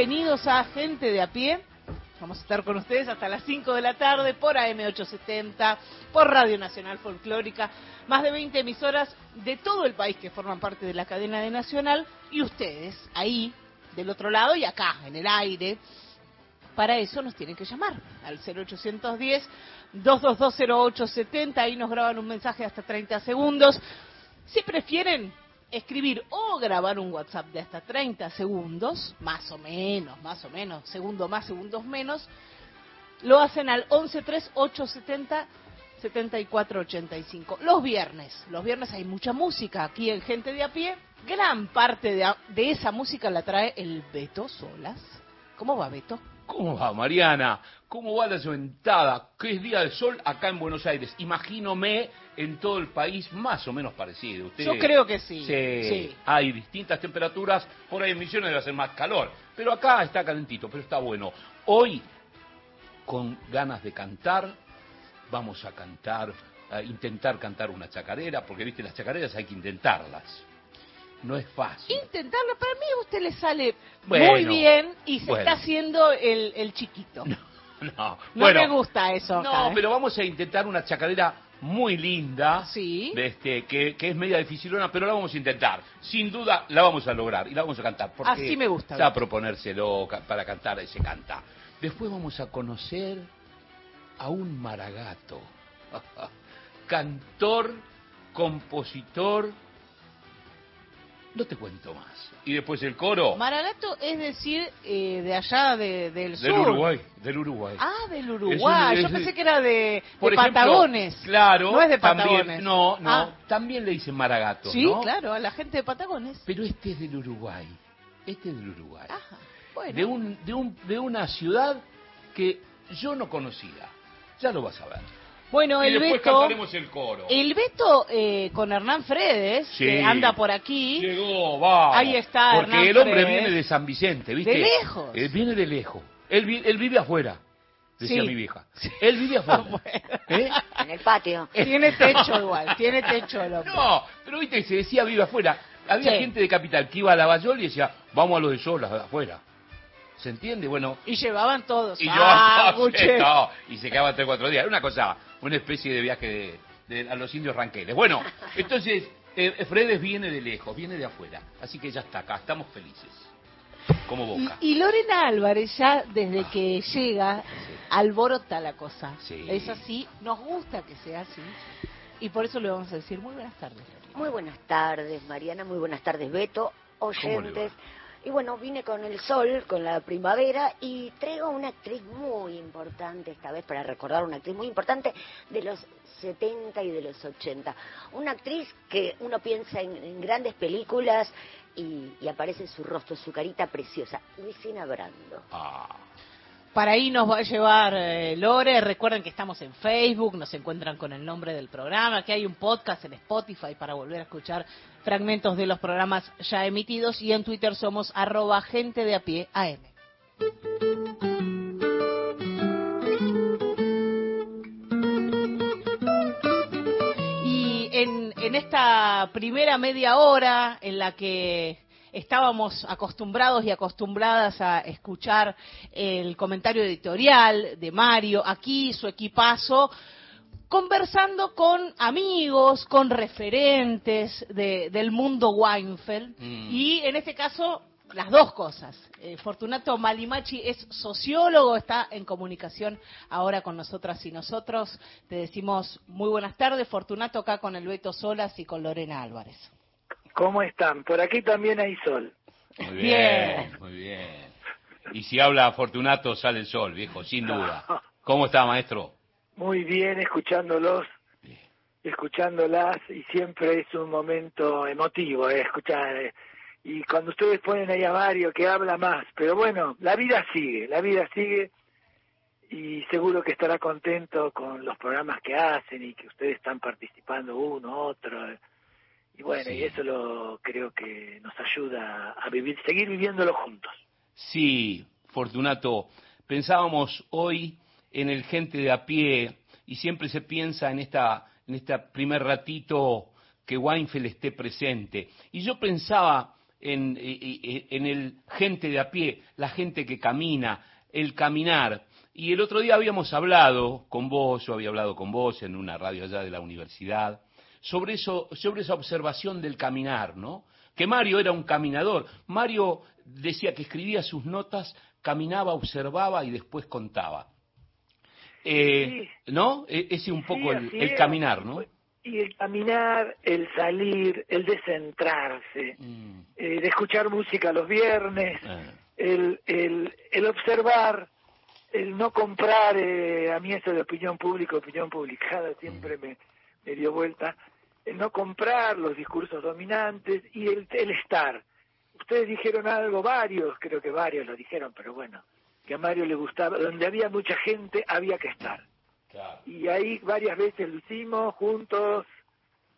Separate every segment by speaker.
Speaker 1: Bienvenidos a Gente de a pie. Vamos a estar con ustedes hasta las 5 de la tarde por AM870, por Radio Nacional Folclórica, más de 20 emisoras de todo el país que forman parte de la cadena de Nacional y ustedes ahí, del otro lado y acá, en el aire. Para eso nos tienen que llamar al 0810 2220870, ahí nos graban un mensaje hasta 30 segundos. Si prefieren, escribir o grabar un WhatsApp de hasta 30 segundos, más o menos, más o menos, segundo más, segundos menos, lo hacen al 113-870. 7485. Los viernes, los viernes hay mucha música aquí en Gente de a pie. Gran parte de, de esa música la trae el Beto Solas. ¿Cómo va Beto?
Speaker 2: ¿Cómo va, Mariana? ¿Cómo va la sentada? ¿Qué es Día del Sol acá en Buenos Aires? Imagínome en todo el país más o menos parecido.
Speaker 1: ¿Usted... Yo creo que sí.
Speaker 2: sí. Hay distintas temperaturas, por ahí en Misiones debe hacer más calor. Pero acá está calentito, pero está bueno. Hoy, con ganas de cantar, vamos a cantar, a intentar cantar una chacarera, porque viste, las chacareras hay que intentarlas no es fácil.
Speaker 1: Intentarlo, para mí a usted le sale muy bien y se está haciendo el, chiquito.
Speaker 2: No,
Speaker 1: no, me gusta eso.
Speaker 2: No, ¿eh? pero vamos a intentar una chacarera muy linda,
Speaker 1: sí.
Speaker 2: este, que, que, es media dificilona, pero la vamos a intentar. Sin duda la vamos a lograr y la vamos a cantar. Porque
Speaker 1: Así me gusta.
Speaker 2: Ya proponérselo para cantar y se canta. Después vamos a conocer a un maragato, cantor, compositor, no te cuento más. Y después el coro.
Speaker 1: Maragato es decir, eh, de allá de, del sur.
Speaker 2: Del Uruguay, del Uruguay.
Speaker 1: Ah, del Uruguay. Yo pensé que era de, Patagones.
Speaker 2: Claro.
Speaker 1: No es de
Speaker 2: Patagones. no, no. Ah. También le dicen Maragato.
Speaker 1: Sí, claro, a la gente de Patagones.
Speaker 2: Pero este es del Uruguay. Este es del Uruguay.
Speaker 1: Ajá, bueno.
Speaker 2: De, un, de, un, de una ciudad que yo no conocía. Ya lo vas a ver.
Speaker 1: Bueno, el
Speaker 2: después
Speaker 1: Beto,
Speaker 2: cantaremos el coro.
Speaker 1: El Beto eh, con Hernán Fredes, que anda por aquí.
Speaker 2: Llegó, va.
Speaker 1: Ahí está
Speaker 2: Porque el hombre viene de San Vicente, ¿viste?
Speaker 1: De lejos.
Speaker 2: Él viene de lejos. Él, él vive afuera, decía mi vieja. Él vive afuera.
Speaker 3: ¿Eh? En el patio.
Speaker 1: Tiene techo igual, tiene techo el hombre.
Speaker 2: No, pero viste, se decía vive afuera. Había gente de Capital que iba a la Bayol y decía, vamos a los de Solas, afuera. ¿Se entiende? Bueno.
Speaker 1: Y llevaban todos.
Speaker 2: Y ah, llevaban y se quedaban tres cuatro días. Era una cosa, una especie de viaje de, a los indios ranqueles. Bueno, entonces, eh, Fredes viene de lejos, viene de afuera. Así que ya está acá, estamos felices. Como boca.
Speaker 1: Y, Lorena Álvarez ya desde que llega alborota la cosa. Es así, nos gusta que sea así. Y por eso le vamos a decir muy buenas tardes.
Speaker 3: Muy buenas tardes, Mariana. Muy buenas tardes, Beto. Oyentes. Y bueno, vine con el sol, con la primavera, y traigo una actriz muy importante, esta vez para recordar una actriz muy importante de los 70 y de los 80. Una actriz que uno piensa en, grandes películas y, aparece su rostro, su carita preciosa, Luisina Brando.
Speaker 2: Ah.
Speaker 1: Para ahí nos va a llevar eh, Lore. Recuerden que estamos en Facebook, nos encuentran con el nombre del programa, que hay un podcast en Spotify para volver a escuchar fragmentos de los programas ya emitidos y en Twitter somos arroba gente de a pie. Y en, en esta primera media hora en la que estábamos acostumbrados y acostumbradas a escuchar el comentario editorial de Mario, aquí su equipazo, conversando con amigos, con referentes del mundo Weinfeld,
Speaker 2: Mm.
Speaker 1: y en este caso las dos cosas. Eh, Fortunato Malimachi es sociólogo, está en comunicación ahora con nosotras y nosotros. Te decimos muy buenas tardes, Fortunato, acá con el Beto Solas y con Lorena Álvarez.
Speaker 4: ¿Cómo están? Por aquí también hay sol.
Speaker 2: Muy bien, muy bien. Y si habla Fortunato, sale el sol, viejo, sin duda. ¿Cómo está, maestro?
Speaker 4: Muy bien, escuchándolos, escuchándolas, y siempre es un momento emotivo, eh, escuchar. eh, y cuando ustedes ponen ahí a Mario que habla más, pero bueno, la vida sigue, la vida sigue, y seguro que estará contento con los programas que hacen y que ustedes están participando uno, otro. Y bueno, y eso lo creo que nos ayuda a vivir, seguir viviéndolo juntos.
Speaker 2: Sí, Fortunato, pensábamos hoy en el gente de a pie y siempre se piensa en esta en este primer ratito que Weinfeld esté presente. Y yo pensaba en, eh, eh, en el gente de a pie, la gente que camina, el caminar. Y el otro día habíamos hablado con vos, yo había hablado con vos en una radio allá de la universidad, sobre eso, sobre esa observación del caminar, ¿no? Que Mario era un caminador. Mario decía que escribía sus notas, caminaba, observaba y después contaba. Eh, ¿No? E- Ese un poco
Speaker 4: Sí,
Speaker 2: el, el caminar, ¿no?
Speaker 4: Y el caminar, el salir, el descentrarse,
Speaker 2: Mm,
Speaker 4: eh, de escuchar música los viernes,
Speaker 2: eh,
Speaker 4: el, el, el observar, el no comprar, eh, a mí eso de opinión pública, opinión publicada, siempre me, me dio vuelta, el no comprar los discursos dominantes y el, el estar. Ustedes dijeron algo, varios, creo que varios lo dijeron, pero bueno, que a Mario le gustaba, donde había mucha gente había que estar
Speaker 2: claro.
Speaker 4: y ahí varias veces lo hicimos juntos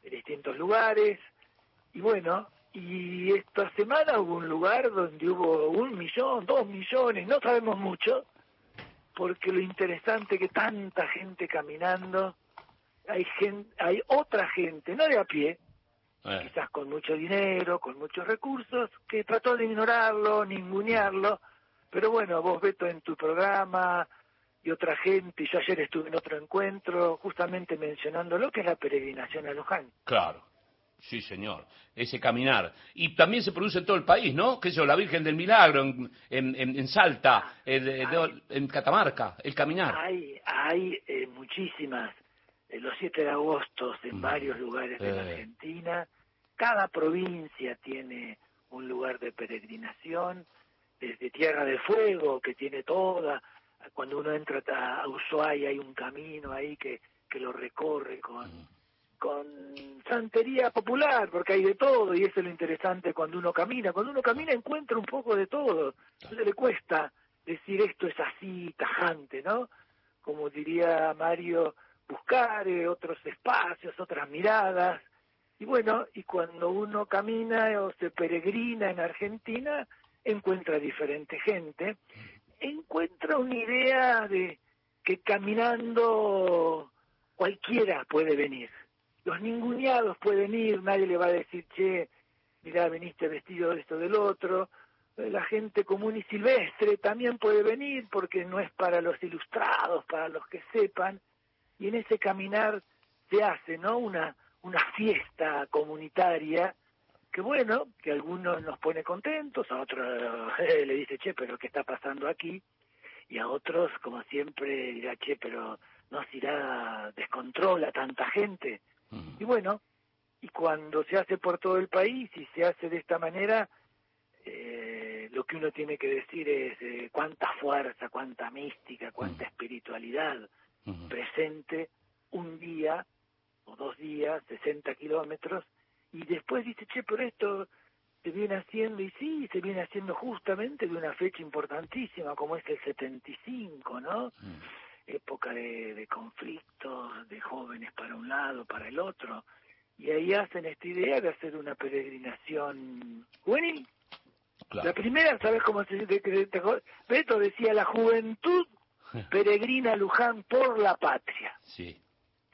Speaker 4: en distintos lugares y bueno y esta semana hubo un lugar donde hubo un millón dos millones no sabemos mucho porque lo interesante que tanta gente caminando hay gente hay otra gente no de a pie
Speaker 2: Eh,
Speaker 4: quizás con mucho dinero, con muchos recursos, que trató de ignorarlo, ningunearlo, pero bueno, vos Beto en tu programa y otra gente, y yo ayer estuve en otro encuentro justamente mencionando lo que es la peregrinación a Luján.
Speaker 2: claro. Sí, señor. Ese caminar. Y también se produce en todo el país, ¿no? Que eso, la Virgen del Milagro en, en, en- en Salta, en, en- en Catamarca, el caminar.
Speaker 4: Hay, hay eh, muchísimas, eh, los 7 de agosto en
Speaker 2: Mm.
Speaker 4: varios lugares de la
Speaker 2: Eh.
Speaker 4: Argentina, cada provincia tiene un lugar de peregrinación, desde Tierra del Fuego, que tiene toda, cuando uno entra a Ushuaia hay un camino ahí que, que lo recorre con, con santería popular, porque hay de todo, y eso es lo interesante cuando uno camina. Cuando uno camina encuentra un poco de todo, no le cuesta decir esto es así, tajante, ¿no? Como diría Mario, buscar eh, otros espacios, otras miradas. Y bueno, y cuando uno camina o se peregrina en Argentina, encuentra diferente gente, encuentra una idea de que caminando cualquiera puede venir. Los ninguneados pueden ir, nadie le va a decir, che, mirá, veniste vestido de esto del otro. Eh, La gente común y silvestre también puede venir porque no es para los ilustrados, para los que sepan. Y en ese caminar se hace, ¿no? Una, una fiesta comunitaria que bueno, que a algunos nos pone contentos, a otros le dice, che, pero ¿qué está pasando aquí? Y a otros, como siempre, dirá, che, pero no se irá descontrola tanta gente.
Speaker 2: Mm.
Speaker 4: Y bueno, y cuando se hace por todo el país y se hace de esta manera, eh, lo que uno tiene que decir es eh, cuánta fuerza, cuánta mística, cuánta espiritualidad Presente un día o dos días, 60 kilómetros, y después dice, che, pero esto se viene haciendo, y sí, se viene haciendo justamente de una fecha importantísima como es el 75, ¿no?
Speaker 2: Mm.
Speaker 4: época de, de conflictos, de jóvenes para un lado, para el otro, y ahí hacen esta idea de hacer una peregrinación juvenil.
Speaker 2: Claro.
Speaker 4: La primera, ¿sabes cómo se de- Beto decía, la juventud peregrina Luján por la patria,
Speaker 2: Sí.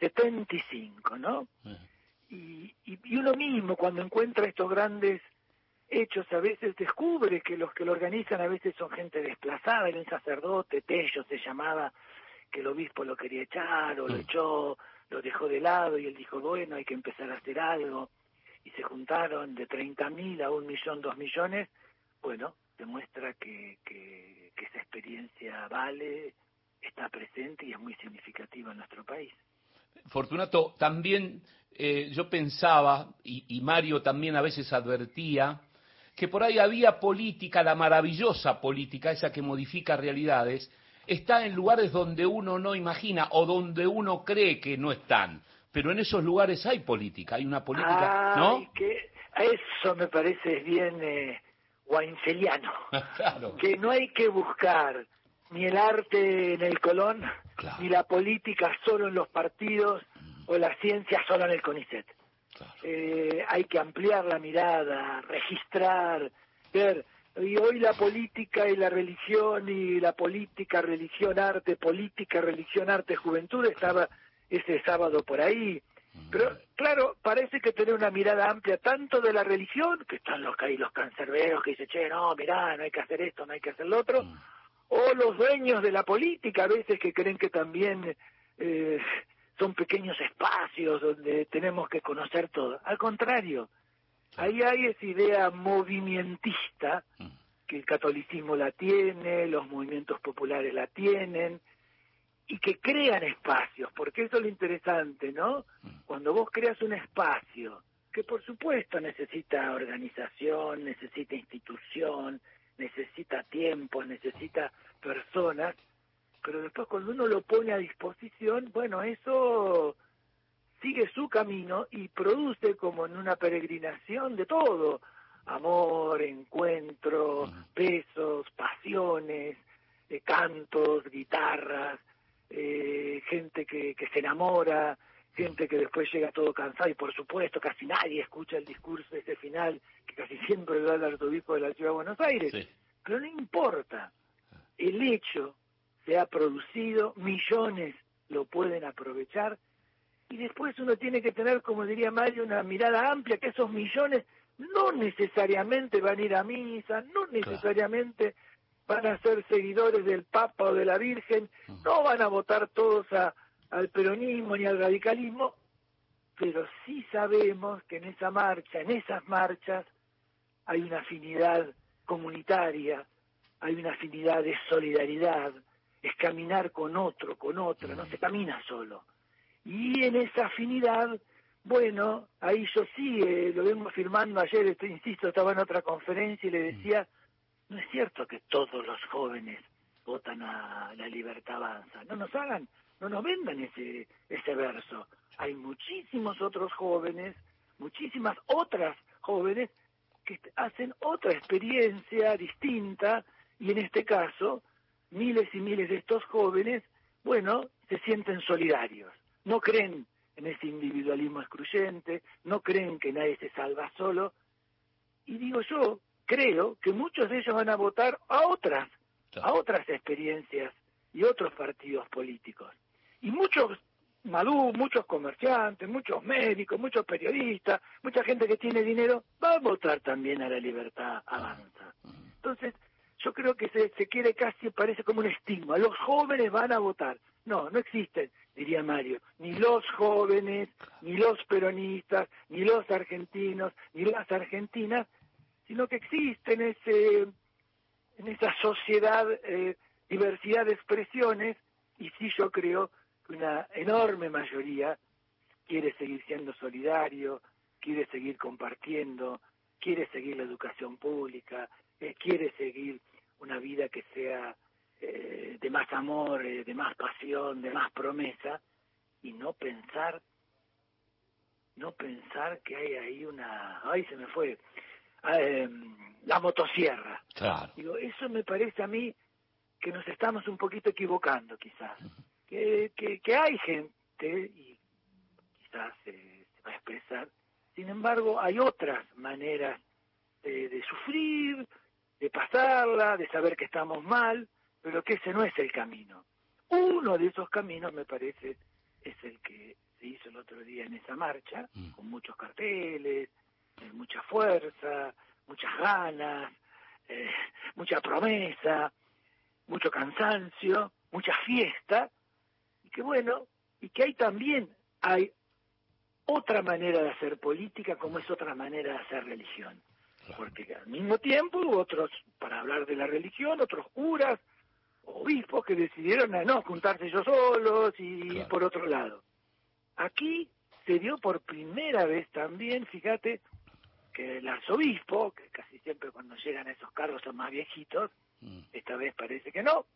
Speaker 4: 75, ¿no?
Speaker 2: Eh,
Speaker 4: Y, y, y uno mismo cuando encuentra estos grandes hechos a veces descubre que los que lo organizan a veces son gente desplazada, era un sacerdote, Tello se llamaba, que el obispo lo quería echar o lo
Speaker 2: Mm.
Speaker 4: echó, lo dejó de lado y él dijo, bueno, hay que empezar a hacer algo. Y se juntaron de 30.000 a un millón, dos millones bueno, demuestra que, que, que esa experiencia vale, está presente y es muy significativa en nuestro país.
Speaker 2: Fortunato, también eh, yo pensaba, y, y Mario también a veces advertía, que por ahí había política, la maravillosa política, esa que modifica realidades, está en lugares donde uno no imagina o donde uno cree que no están. Pero en esos lugares hay política, hay una política,
Speaker 4: Ay,
Speaker 2: ¿no?
Speaker 4: que eso me parece bien eh,
Speaker 2: claro.
Speaker 4: que no hay que buscar ni el arte en el Colón,
Speaker 2: Claro.
Speaker 4: ni la política solo en los partidos o la ciencia solo en el CONICET.
Speaker 2: Claro.
Speaker 4: Eh, hay que ampliar la mirada, registrar, ver. Y hoy la política y la religión y la política, religión, arte, política, religión, arte, juventud estaba ese sábado por ahí. Pero claro, parece que tener una mirada amplia tanto de la religión, que están los, ahí los cancerberos que dicen, che, no, mirá, no hay que hacer esto, no hay que hacer lo otro, o los dueños de la política a veces que creen que también eh, son pequeños espacios donde tenemos que conocer todo. Al contrario, ahí hay esa idea movimentista que el catolicismo la tiene, los movimientos populares la tienen, y que crean espacios, porque eso es lo interesante, ¿no? Cuando vos creas un espacio, que por supuesto necesita organización, necesita institución, necesita tiempo, necesita personas, pero después cuando uno lo pone a disposición, bueno, eso sigue su camino y produce como en una peregrinación de todo, amor, encuentro, besos, pasiones, eh, cantos, guitarras, eh, gente que, que se enamora, gente que después llega todo cansado y por supuesto casi nadie escucha el discurso ese final que casi siempre da el arzobispo de la ciudad de Buenos Aires.
Speaker 2: Sí.
Speaker 4: Pero no importa, el hecho se ha producido, millones lo pueden aprovechar y después uno tiene que tener, como diría Mario, una mirada amplia, que esos millones no necesariamente van a ir a misa, no necesariamente van a ser seguidores del Papa o de la Virgen, no van a votar todos a- al peronismo ni al radicalismo, pero sí sabemos que en esa marcha, en esas marchas, hay una afinidad comunitaria, hay una afinidad de solidaridad, es caminar con otro, con otra, no se camina solo. Y en esa afinidad, bueno, ahí yo sí, eh, lo vengo firmando ayer, estoy, insisto, estaba en otra conferencia y le decía, no es cierto que todos los jóvenes votan a la libertad avanza, no nos hagan, no nos vendan ese, ese verso. Hay muchísimos otros jóvenes, muchísimas otras jóvenes que hacen otra experiencia distinta y en este caso miles y miles de estos jóvenes, bueno, se sienten solidarios, no creen en ese individualismo excluyente, no creen que nadie se salva solo y digo yo, creo que muchos de ellos van a votar a otras, a otras experiencias y otros partidos políticos. Y muchos Madú, muchos comerciantes, muchos médicos, muchos periodistas, mucha gente que tiene dinero, va a votar también a la libertad avanza. Entonces, yo creo que se, se quiere casi, parece como un estigma, los jóvenes van a votar. No, no existen, diría Mario, ni los jóvenes, ni los peronistas, ni los argentinos, ni las argentinas, sino que existen ese, en esa sociedad eh, diversidad de expresiones, y sí yo creo una enorme mayoría quiere seguir siendo solidario, quiere seguir compartiendo, quiere seguir la educación pública, eh, quiere seguir una vida que sea eh, de más amor, eh, de más pasión, de más promesa, y no pensar, no pensar que hay ahí una, ay se me fue, em, la motosierra.
Speaker 2: Claro.
Speaker 4: Digo, eso me parece a mí que nos estamos un poquito equivocando quizás. Que, que, que hay gente, y quizás eh, se va a expresar, sin embargo hay otras maneras de, de sufrir, de pasarla, de saber que estamos mal, pero que ese no es el camino. Uno de esos caminos me parece es el que se hizo el otro día en esa marcha, con muchos carteles, eh, mucha fuerza, muchas ganas, eh, mucha promesa, mucho cansancio, mucha fiesta, y que bueno, y que hay también, hay otra manera de hacer política como es otra manera de hacer religión. porque al mismo tiempo hubo otros, para hablar de la religión, otros curas, obispos que decidieron a no juntarse ellos solos y por otro lado. Aquí se dio por primera vez también, fíjate, que el arzobispo, que casi siempre cuando llegan a esos cargos son más viejitos, mm. esta vez parece que no,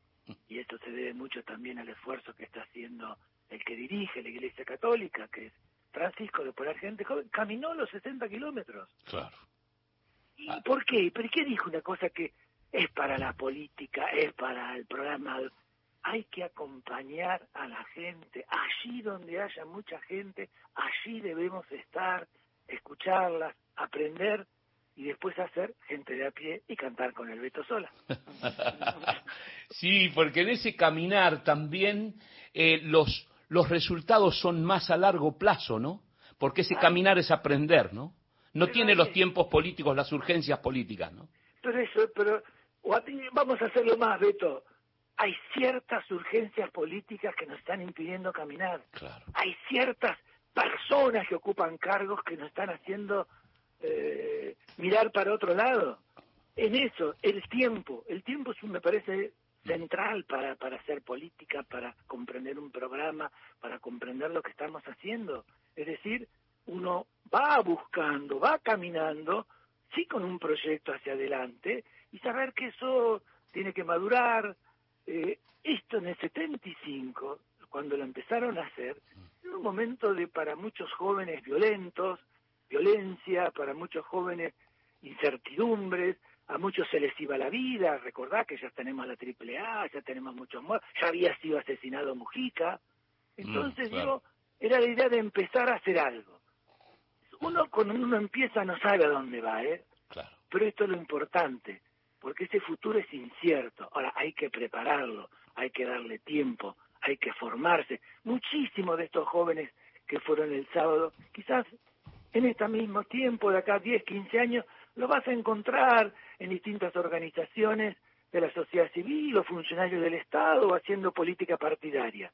Speaker 4: y esto se debe mucho también al esfuerzo que está haciendo el que dirige la Iglesia Católica, que es Francisco de Polar Gente Joven, caminó los 60 kilómetros.
Speaker 2: Claro.
Speaker 4: ¿Y por qué? ¿Pero qué dijo una cosa que es para la política, es para el programa? Hay que acompañar a la gente, allí donde haya mucha gente, allí debemos estar, escucharlas, aprender y después hacer gente de a pie y cantar con el Beto Sola.
Speaker 2: sí, porque en ese caminar también eh, los, los resultados son más a largo plazo, ¿no? Porque ese caminar es aprender, ¿no? No tiene los tiempos políticos, las urgencias políticas, ¿no?
Speaker 4: Pero eso, pero vamos a hacerlo más, Beto. Hay ciertas urgencias políticas que nos están impidiendo caminar.
Speaker 2: Claro.
Speaker 4: Hay ciertas personas que ocupan cargos que nos están haciendo eh, mirar para otro lado. En eso, el tiempo, el tiempo me parece central para, para hacer política, para comprender un programa, para comprender lo que estamos haciendo. Es decir, uno va buscando, va caminando, sí con un proyecto hacia adelante, y saber que eso tiene que madurar. Eh, esto en el 75, cuando lo empezaron a hacer, era un momento de para muchos jóvenes violentos, violencia, para muchos jóvenes incertidumbres, a muchos se les iba la vida, recordá que ya tenemos la triple A, ya tenemos muchos muertos, ya había sido asesinado Mujica. Entonces digo, era la idea de empezar a hacer algo. Uno cuando uno empieza no sabe a dónde va, ¿eh? Pero esto es lo importante, porque ese futuro es incierto. Ahora hay que prepararlo, hay que darle tiempo, hay que formarse. Muchísimos de estos jóvenes que fueron el sábado, quizás en este mismo tiempo, de acá 10, 15 años, lo vas a encontrar en distintas organizaciones de la sociedad civil o funcionarios del Estado haciendo política partidaria.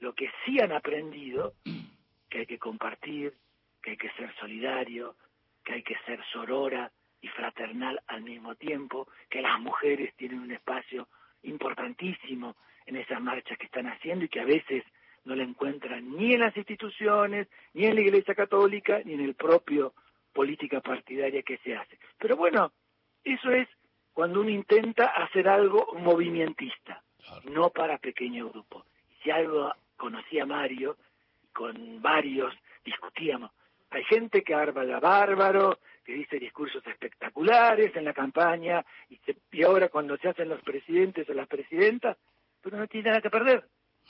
Speaker 4: Lo que sí han aprendido, que hay que compartir, que hay que ser solidario, que hay que ser sorora y fraternal al mismo tiempo, que las mujeres tienen un espacio importantísimo en esas marchas que están haciendo y que a veces no la encuentran ni en las instituciones, ni en la Iglesia Católica, ni en el propio política partidaria que se hace. Pero bueno, eso es cuando uno intenta hacer algo movimentista, no para pequeño grupo. Si algo conocía Mario, con varios discutíamos. Hay gente que arma bárbaro, que dice discursos espectaculares en la campaña, y, y ahora cuando se hacen los presidentes o las presidentas, pero no tiene nada que perder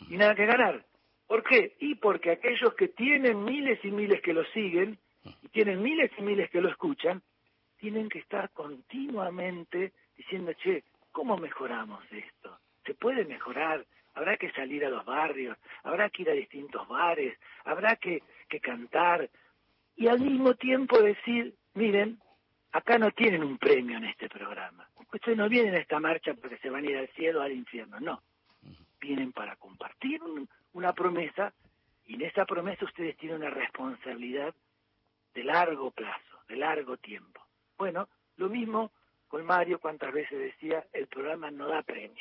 Speaker 4: y nada que ganar. ¿Por qué? Y porque aquellos que tienen miles y miles que lo siguen y tienen miles y miles que lo escuchan, tienen que estar continuamente diciendo, che, ¿cómo mejoramos esto? ¿Se puede mejorar? Habrá que salir a los barrios, habrá que ir a distintos bares, habrá que, que cantar y al mismo tiempo decir, miren, acá no tienen un premio en este programa. Ustedes no vienen a esta marcha porque se van a ir al cielo o al infierno, no. Vienen para compartir un, una promesa y en esa promesa ustedes tienen una responsabilidad de largo plazo, de largo tiempo. Bueno, lo mismo con Mario, cuántas veces decía, el programa no da premios.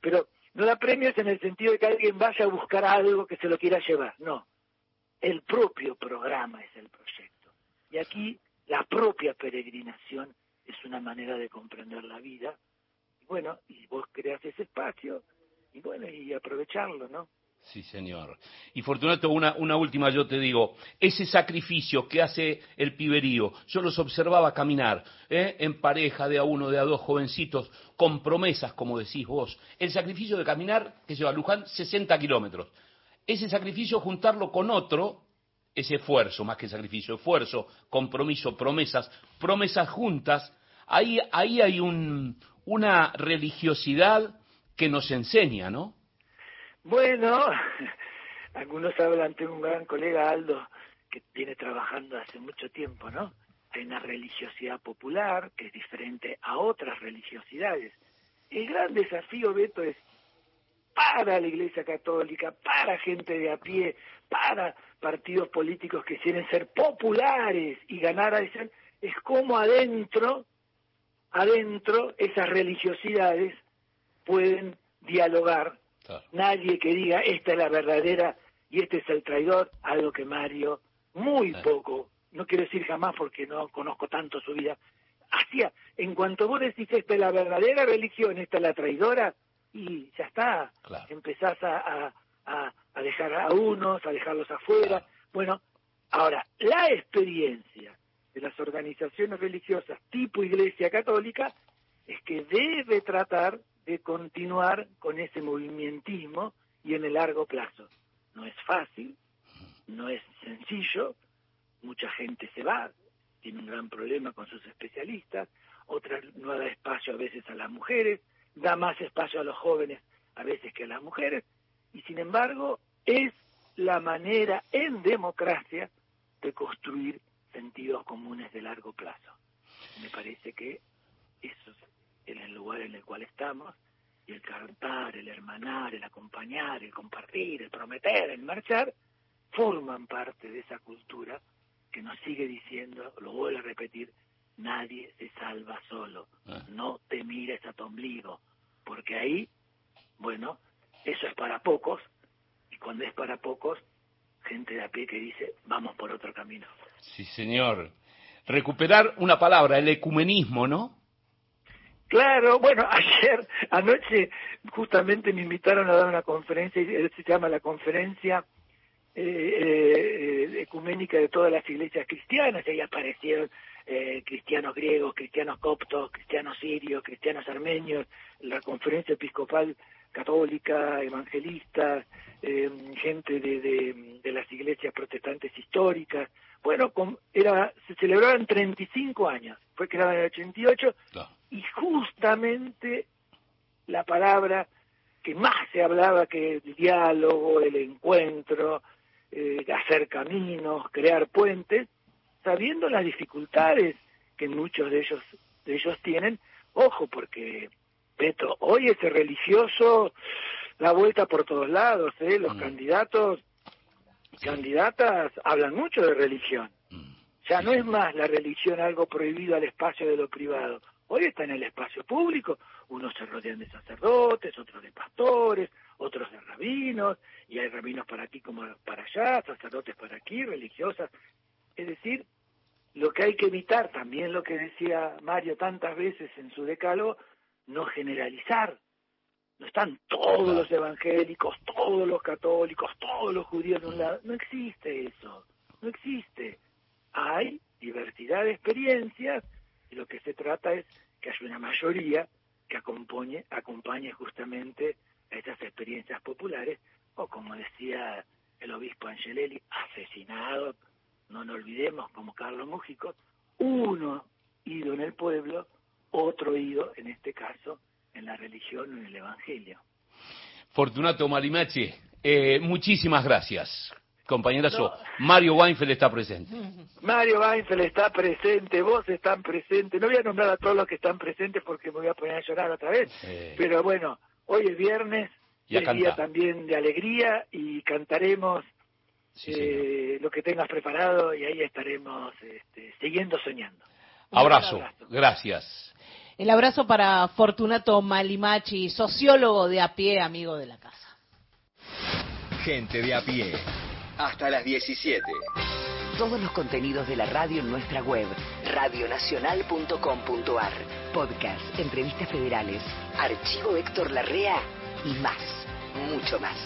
Speaker 4: Pero no da premios en el sentido de que alguien vaya a buscar algo que se lo quiera llevar, no. El propio programa es el proyecto. Y aquí la propia peregrinación es una manera de comprender la vida. Y bueno, y vos creas ese espacio, y bueno, y aprovecharlo, ¿no?
Speaker 2: Sí, señor. Y Fortunato, una, una última yo te digo, ese sacrificio que hace el piberío, yo los observaba caminar, ¿eh? en pareja, de a uno, de a dos jovencitos, con promesas, como decís vos. El sacrificio de caminar, que lleva Luján, 60 kilómetros. Ese sacrificio, juntarlo con otro, ese esfuerzo, más que sacrificio, esfuerzo, compromiso, promesas, promesas juntas, ahí, ahí hay un, una religiosidad que nos enseña, ¿no?
Speaker 4: Bueno, algunos hablan, tengo un gran colega Aldo que viene trabajando hace mucho tiempo, ¿no? Hay una religiosidad popular que es diferente a otras religiosidades. El gran desafío, Beto, es para la Iglesia Católica, para gente de a pie, para partidos políticos que quieren ser populares y ganar a es es cómo adentro, adentro esas religiosidades pueden dialogar.
Speaker 2: Claro.
Speaker 4: Nadie que diga esta es la verdadera y este es el traidor, algo que Mario muy poco, no quiero decir jamás porque no conozco tanto su vida, hacía, en cuanto vos decís esta es la verdadera religión, esta es la traidora, y ya está,
Speaker 2: Claro.
Speaker 4: empezás a, a- a- a dejar a unos, a dejarlos afuera.
Speaker 2: Claro.
Speaker 4: Bueno, ahora, la experiencia de las organizaciones religiosas tipo Iglesia Católica es que debe tratar de continuar con ese movimentismo y en el largo plazo. No es fácil, no es sencillo, mucha gente se va, tiene un gran problema con sus especialistas, otra no da espacio a veces a las mujeres, da más espacio a los jóvenes a veces que a las mujeres, y sin embargo es la manera en democracia de construir sentidos comunes de largo plazo. Me parece que eso es el lugar en el cual estamos, y el cantar, el hermanar, el acompañar, el compartir, el prometer, el marchar, forman parte de esa cultura que nos sigue diciendo, lo vuelvo a repetir, nadie se salva solo,
Speaker 2: Ah.
Speaker 4: no te mires a tu ombligo, porque ahí, bueno, eso es para pocos, y cuando es para pocos, gente de a pie que dice, vamos por otro camino.
Speaker 2: Sí, señor. Recuperar una palabra, el ecumenismo, ¿no?
Speaker 4: Claro, bueno, ayer, anoche, justamente me invitaron a dar una conferencia, se llama la conferencia eh, eh, ecuménica de todas las iglesias cristianas, y ahí aparecieron eh, cristianos griegos, cristianos coptos, cristianos sirios, cristianos armenios, la conferencia episcopal católica, evangelista, eh, gente de, de, las iglesias protestantes históricas. Bueno, era, se celebraban 35 años, fue creada en el 88
Speaker 2: Claro.
Speaker 4: Y justamente la palabra que más se hablaba que el diálogo, el encuentro, eh, hacer caminos, crear puentes, sabiendo las dificultades que muchos de ellos de ellos tienen, ojo porque Beto, hoy ese religioso da vuelta por todos lados, ¿eh? los
Speaker 2: Mm.
Speaker 4: candidatos, candidatas hablan mucho de religión.
Speaker 2: Mm.
Speaker 4: Ya
Speaker 2: Sí,
Speaker 4: no
Speaker 2: sí.
Speaker 4: es más la religión algo prohibido al espacio de lo privado. Hoy está en el espacio público. Unos se rodean de sacerdotes, otros de pastores, otros de rabinos, y hay rabinos para aquí como para allá, sacerdotes para aquí, religiosas. Es decir, lo que hay que evitar, también lo que decía Mario tantas veces en su decálogo, no generalizar. No están todos los evangélicos, todos los católicos, todos los judíos de un lado. No existe eso. No existe hay diversidad de experiencias y lo que se trata es que haya una mayoría que acompañe, acompañe justamente a esas experiencias populares o como decía el obispo Angelelli, asesinado, no nos olvidemos como Carlos Mújico, uno ido en el pueblo, otro ido en este caso en la religión o en el evangelio.
Speaker 2: Fortunato Marimachi, eh, muchísimas gracias. Compañerazo,
Speaker 4: No.
Speaker 2: Mario Weinfeld está presente.
Speaker 4: Mario Weinfeld está presente, vos están presentes. No voy a nombrar a todos los que están presentes porque me voy a poner a llorar otra vez.
Speaker 2: Eh.
Speaker 4: Pero bueno, hoy es viernes,
Speaker 2: Y a
Speaker 4: es día también de alegría y cantaremos
Speaker 2: Sí,
Speaker 4: eh, lo que tengas preparado y ahí estaremos este, siguiendo soñando.
Speaker 2: Abrazo. gracias.
Speaker 1: El abrazo para Fortunato Malimachi, sociólogo de a pie, amigo de la casa.
Speaker 5: Gente de a pie. Hasta las 17.
Speaker 6: Todos los contenidos de la radio en nuestra web, radionacional.com.ar. Podcast, entrevistas federales, archivo Héctor Larrea y más, mucho más.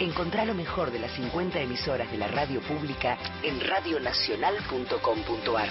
Speaker 6: Encontrá lo mejor de las 50 emisoras de la radio pública en radionacional.com.ar.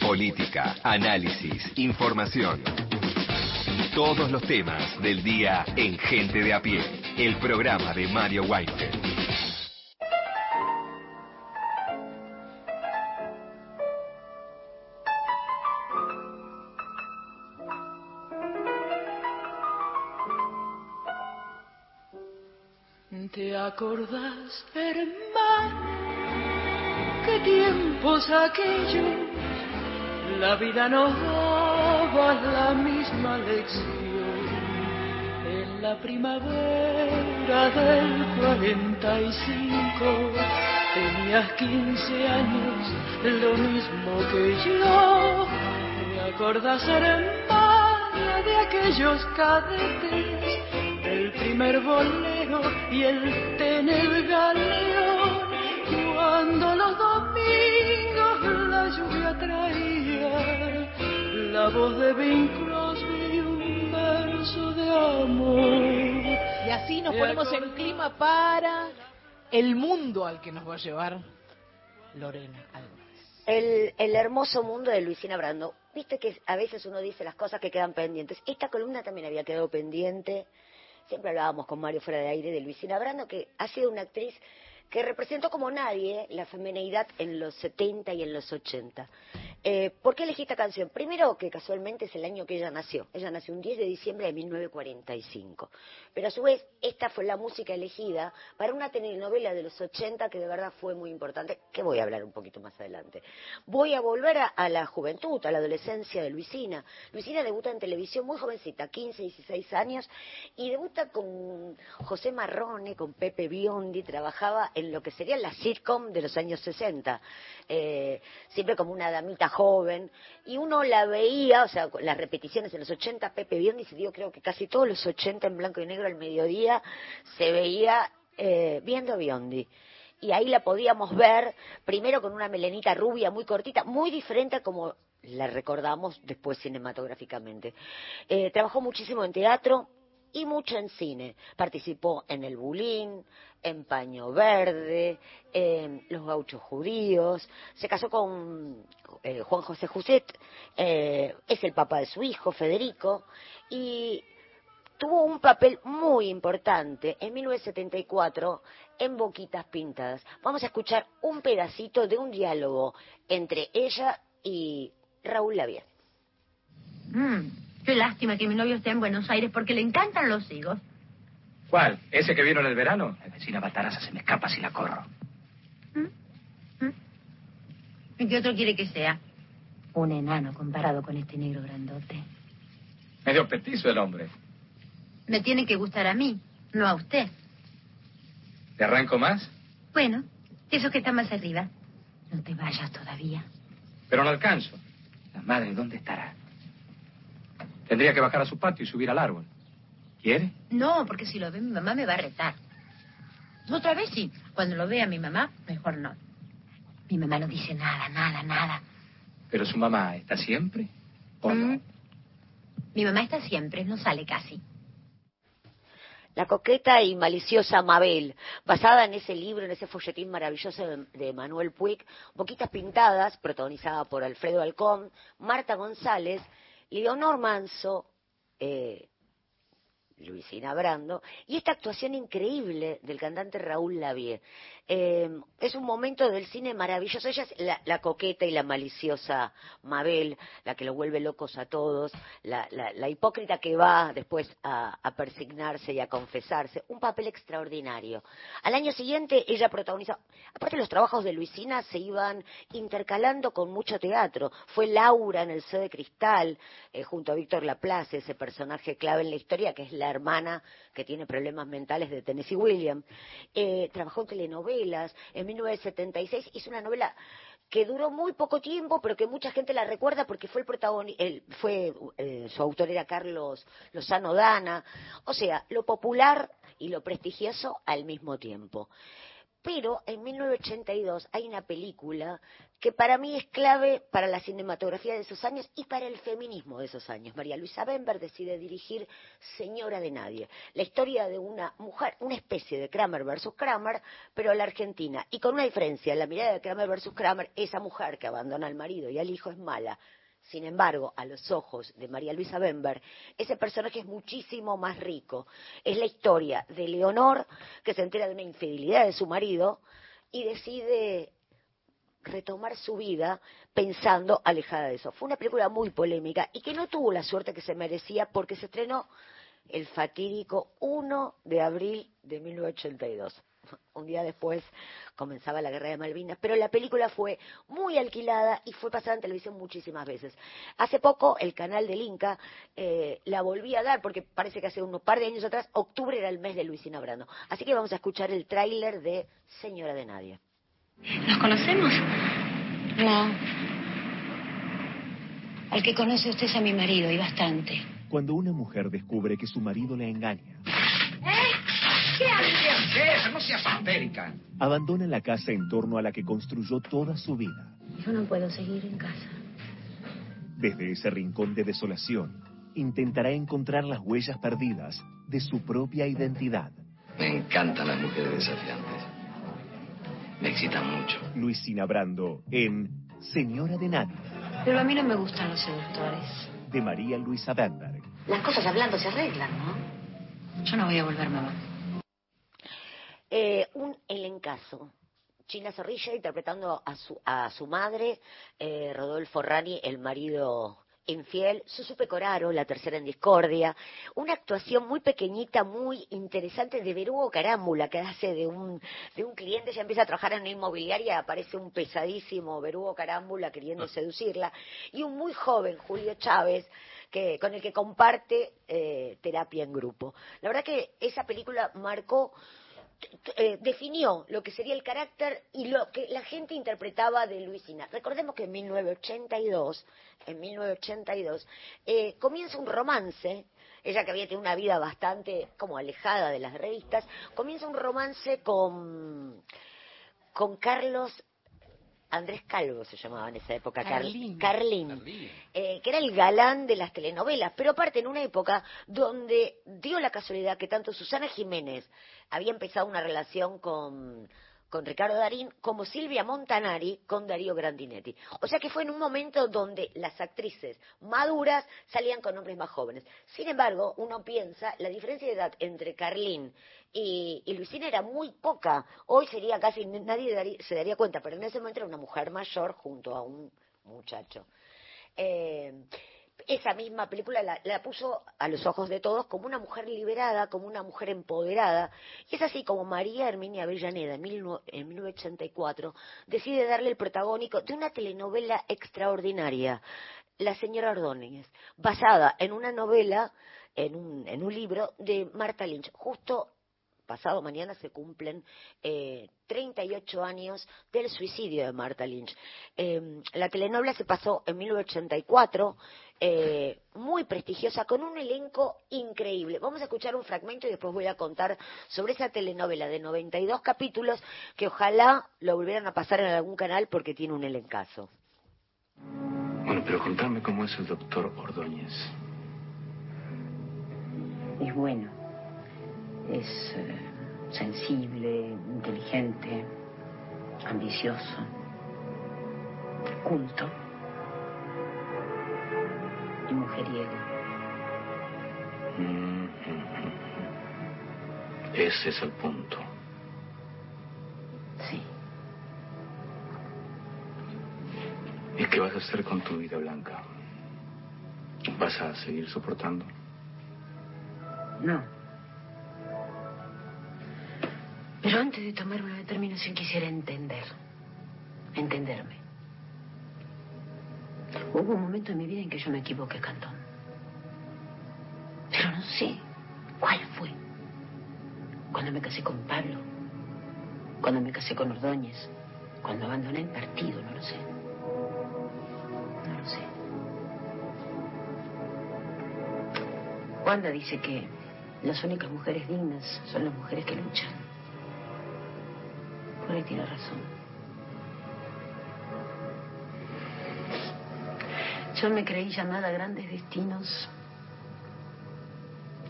Speaker 5: Política, análisis, información. Todos los temas del día en Gente de a pie, el programa de Mario Weinfeld.
Speaker 7: ¿Te acordás, hermano? ¿Qué tiempos aquellos? La vida nos daba la misma lección. En la primavera del 45 tenías 15 años, lo mismo que yo. ¿Te acordás, hermana, de aquellos cadetes? El primer bolero y el tener galeón, cuando los domingos la lluvia traía la voz de Bing Crosby y un verso de amor.
Speaker 1: Y así nos ponemos en clima para el mundo al que nos va a llevar Lorena Álvarez.
Speaker 3: El, el hermoso mundo de Luisina Brando. Viste que a veces uno dice las cosas que quedan pendientes. Esta columna también había quedado pendiente. Siempre hablábamos con Mario fuera de aire de Luisina Brando, que ha sido una actriz que representó como nadie la feminidad en los 70 y en los 80. Eh, ¿Por qué elegí esta canción? Primero que casualmente es el año que ella nació. Ella nació un 10 de diciembre de 1945. Pero a su vez, esta fue la música elegida para una telenovela de los 80 que de verdad fue muy importante, que voy a hablar un poquito más adelante. Voy a volver a, a la juventud, a la adolescencia de Luisina. Luisina debuta en televisión muy jovencita, 15, 16 años, y debuta con José Marrone, con Pepe Biondi, trabajaba en lo que sería la sitcom de los años 60, eh, siempre como una damita joven, y uno la veía, o sea, las repeticiones en los 80, Pepe Biondi se dio creo que casi todos los 80 en blanco y negro al mediodía, se veía eh, viendo Biondi. Y ahí la podíamos ver, primero con una melenita rubia muy cortita, muy diferente a como la recordamos después cinematográficamente. Eh, trabajó muchísimo en teatro, y mucho en cine. Participó en El Bulín, en Paño Verde, en Los Gauchos Judíos, se casó con eh, Juan José Juset, eh, es el papá de su hijo, Federico, y tuvo un papel muy importante en 1974 en Boquitas Pintadas. Vamos a escuchar un pedacito de un diálogo entre ella y Raúl Lavie.
Speaker 8: Mm. Qué lástima que mi novio esté en Buenos Aires porque le encantan los higos.
Speaker 9: ¿Cuál? ¿Ese que vino en el verano? La vecina Bataraza se me escapa si la corro.
Speaker 8: ¿Mm? ¿Mm? ¿Y qué otro quiere que sea? Un enano comparado con este negro grandote.
Speaker 9: Medio petizo el hombre.
Speaker 8: Me tiene que gustar a mí, no a usted.
Speaker 9: ¿Te arranco más?
Speaker 8: Bueno, eso que está más arriba. No te vayas todavía.
Speaker 9: Pero no alcanzo. La madre, ¿dónde estará? Tendría que bajar a su patio y subir al árbol. ¿Quiere?
Speaker 8: No, porque si lo ve mi mamá me va a retar. Otra vez sí. Cuando lo vea mi mamá, mejor no. Mi mamá no dice nada, nada, nada.
Speaker 9: ¿Pero su mamá está siempre? ¿O no?
Speaker 8: Mm. Mi mamá está siempre, no sale casi.
Speaker 3: La coqueta y maliciosa Mabel, basada en ese libro, en ese folletín maravilloso de, de Manuel Puig, Boquitas Pintadas, protagonizada por Alfredo Alcón, Marta González, Leonor Manso, eh, Luisina Brando, y esta actuación increíble del cantante Raúl Lavie. Eh, es un momento del cine maravilloso. Ella es la, coqueta y la maliciosa Mabel, la que lo vuelve locos a todos, la, la, la hipócrita que va después a, persignarse y a confesarse. Un papel extraordinario. Al año siguiente ella protagoniza, aparte los trabajos de Luisina se iban intercalando con mucho teatro. Fue Laura en El C de Cristal, eh, junto a Víctor Laplace, ese personaje clave en la historia, que es la hermana que tiene problemas mentales de Tennessee Williams. Eh, trabajó en telenovelas en 1976 hizo una novela que duró muy poco tiempo, pero que mucha gente la recuerda porque fue el protagonista, fue eh, su autor era Carlos Lozano Dana, o sea, lo popular y lo prestigioso al mismo tiempo. Pero en 1982 hay una película que para mí es clave para la cinematografía de esos años y para el feminismo de esos años. María Luisa Bember decide dirigir Señora de Nadie, la historia de una mujer, una especie de Kramer versus Kramer, pero a la Argentina. Y con una diferencia, la mirada de Kramer versus Kramer, esa mujer que abandona al marido y al hijo es mala, sin embargo, a los ojos de María Luisa Bember, ese personaje es muchísimo más rico. Es la historia de Leonor, que se entera de una infidelidad de su marido y decide retomar su vida pensando alejada de eso. Fue una película muy polémica y que no tuvo la suerte que se merecía porque se estrenó el fatídico 1 de abril de 1982 un día después comenzaba la guerra de Malvinas, pero la película fue muy alquilada y fue pasada en televisión muchísimas veces. Hace poco el canal del Inca eh, la volví a dar, porque parece que hace unos par de años atrás, octubre era el mes de Luisina Brando. Así que vamos a escuchar el tráiler de Señora de Nadie.
Speaker 10: ¿Nos conocemos? No. Al que conoce usted es a mi marido, y bastante.
Speaker 11: Cuando una mujer descubre que su marido le engaña,
Speaker 10: ¿Qué haces?
Speaker 9: No seas histérica.
Speaker 11: abandona la casa en torno a la que construyó toda su vida.
Speaker 10: Yo no puedo seguir en casa.
Speaker 11: Desde ese rincón de desolación, intentará encontrar las huellas perdidas de su propia identidad.
Speaker 9: Me encantan las mujeres desafiantes. Me excitan mucho.
Speaker 11: Luisina Brando en Señora de Nadie,
Speaker 10: Pero a mí no me gustan los seductores.
Speaker 11: de María Luisa Bamberg.
Speaker 10: Las cosas hablando se arreglan, ¿no? Yo no voy a volver mamá.
Speaker 3: Eh, un elencazo. China Zorrilla interpretando a su, a su madre, eh, Rodolfo Rani, el marido infiel, Susu Pecoraro, la tercera en discordia, una actuación muy pequeñita, muy interesante de Berugo Carámbula, que hace de un, de un cliente, ya empieza a trabajar en una inmobiliaria, aparece un pesadísimo Berugo Carámbula queriendo seducirla, y un muy joven Julio Chávez, que, con el que comparte eh, terapia en grupo. La verdad que esa película marcó eh, definió lo que sería el carácter y lo que la gente interpretaba de Luisina. Recordemos que en 1982, en 1982, eh, comienza un romance, ella que había tenido una vida bastante como alejada de las revistas, comienza un romance con, con Carlos Andrés Calvo se llamaba en esa época, Car-
Speaker 1: Carlín.
Speaker 3: Carlín, eh, que era el galán de las telenovelas, pero aparte en una época donde dio la casualidad que tanto Susana Jiménez había empezado una relación con, con Ricardo Darín, como Silvia Montanari con Darío Grandinetti. O sea que fue en un momento donde las actrices maduras salían con hombres más jóvenes. Sin embargo, uno piensa, la diferencia de edad entre Carlín y, Luisina era muy poca. Hoy sería casi, nadie daría- se daría cuenta, pero en ese momento era una mujer mayor junto a un muchacho. Eh, esa misma película la, la puso a los ojos de todos como una mujer liberada, como una mujer empoderada. Y es así como María Herminia Avellaneda, en, mil nue- en 1984, decide darle el protagónico de una telenovela extraordinaria, La señora Ordóñez, basada en una novela, en un, en un libro de Marta Lynch, justo pasado mañana se cumplen eh, 38 años del suicidio de Marta Lynch. Eh, la telenovela se pasó en 1984, eh, muy prestigiosa, con un elenco increíble. Vamos a escuchar un fragmento y después voy a contar sobre esa telenovela de 92 capítulos que ojalá lo volvieran a pasar en algún canal porque tiene un elencazo.
Speaker 12: Bueno, pero contame cómo es el doctor Ordóñez.
Speaker 10: Es bueno. Es eh, sensible, inteligente, ambicioso, culto y mujeriego.
Speaker 12: Mm, Ese es el punto.
Speaker 10: Sí.
Speaker 12: ¿Y qué vas a hacer con tu vida, Blanca? ¿Vas a seguir soportando?
Speaker 10: No. Pero antes de tomar una determinación quisiera entender. Entenderme. Hubo un momento en mi vida en que yo me equivoqué, Cantón. Pero no sé cuál fue. Cuando me casé con Pablo. Cuando me casé con Ordóñez. Cuando abandoné el partido, no lo sé. No lo sé. Wanda dice que las únicas mujeres dignas son las mujeres que luchan.
Speaker 8: Tiene razón. Yo me creí llamada a grandes destinos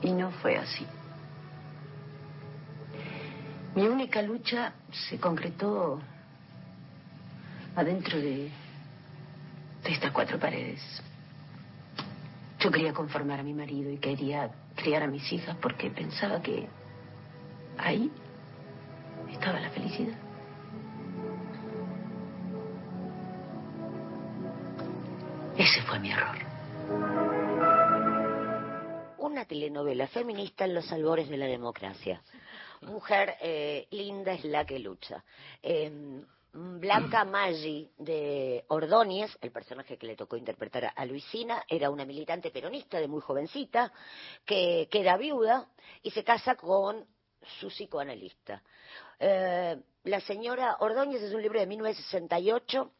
Speaker 8: y no fue así. Mi única lucha se concretó adentro de, de estas cuatro paredes. Yo quería conformar a mi marido y quería criar a mis hijas porque pensaba que ahí
Speaker 3: feminista en los albores de la democracia. Mujer eh, linda es la que lucha. Eh, Blanca Maggi de Ordóñez, el personaje que le tocó interpretar a Luisina, era una militante peronista de muy jovencita, que queda viuda y se casa con su psicoanalista. Eh, la señora Ordóñez es un libro de 1968,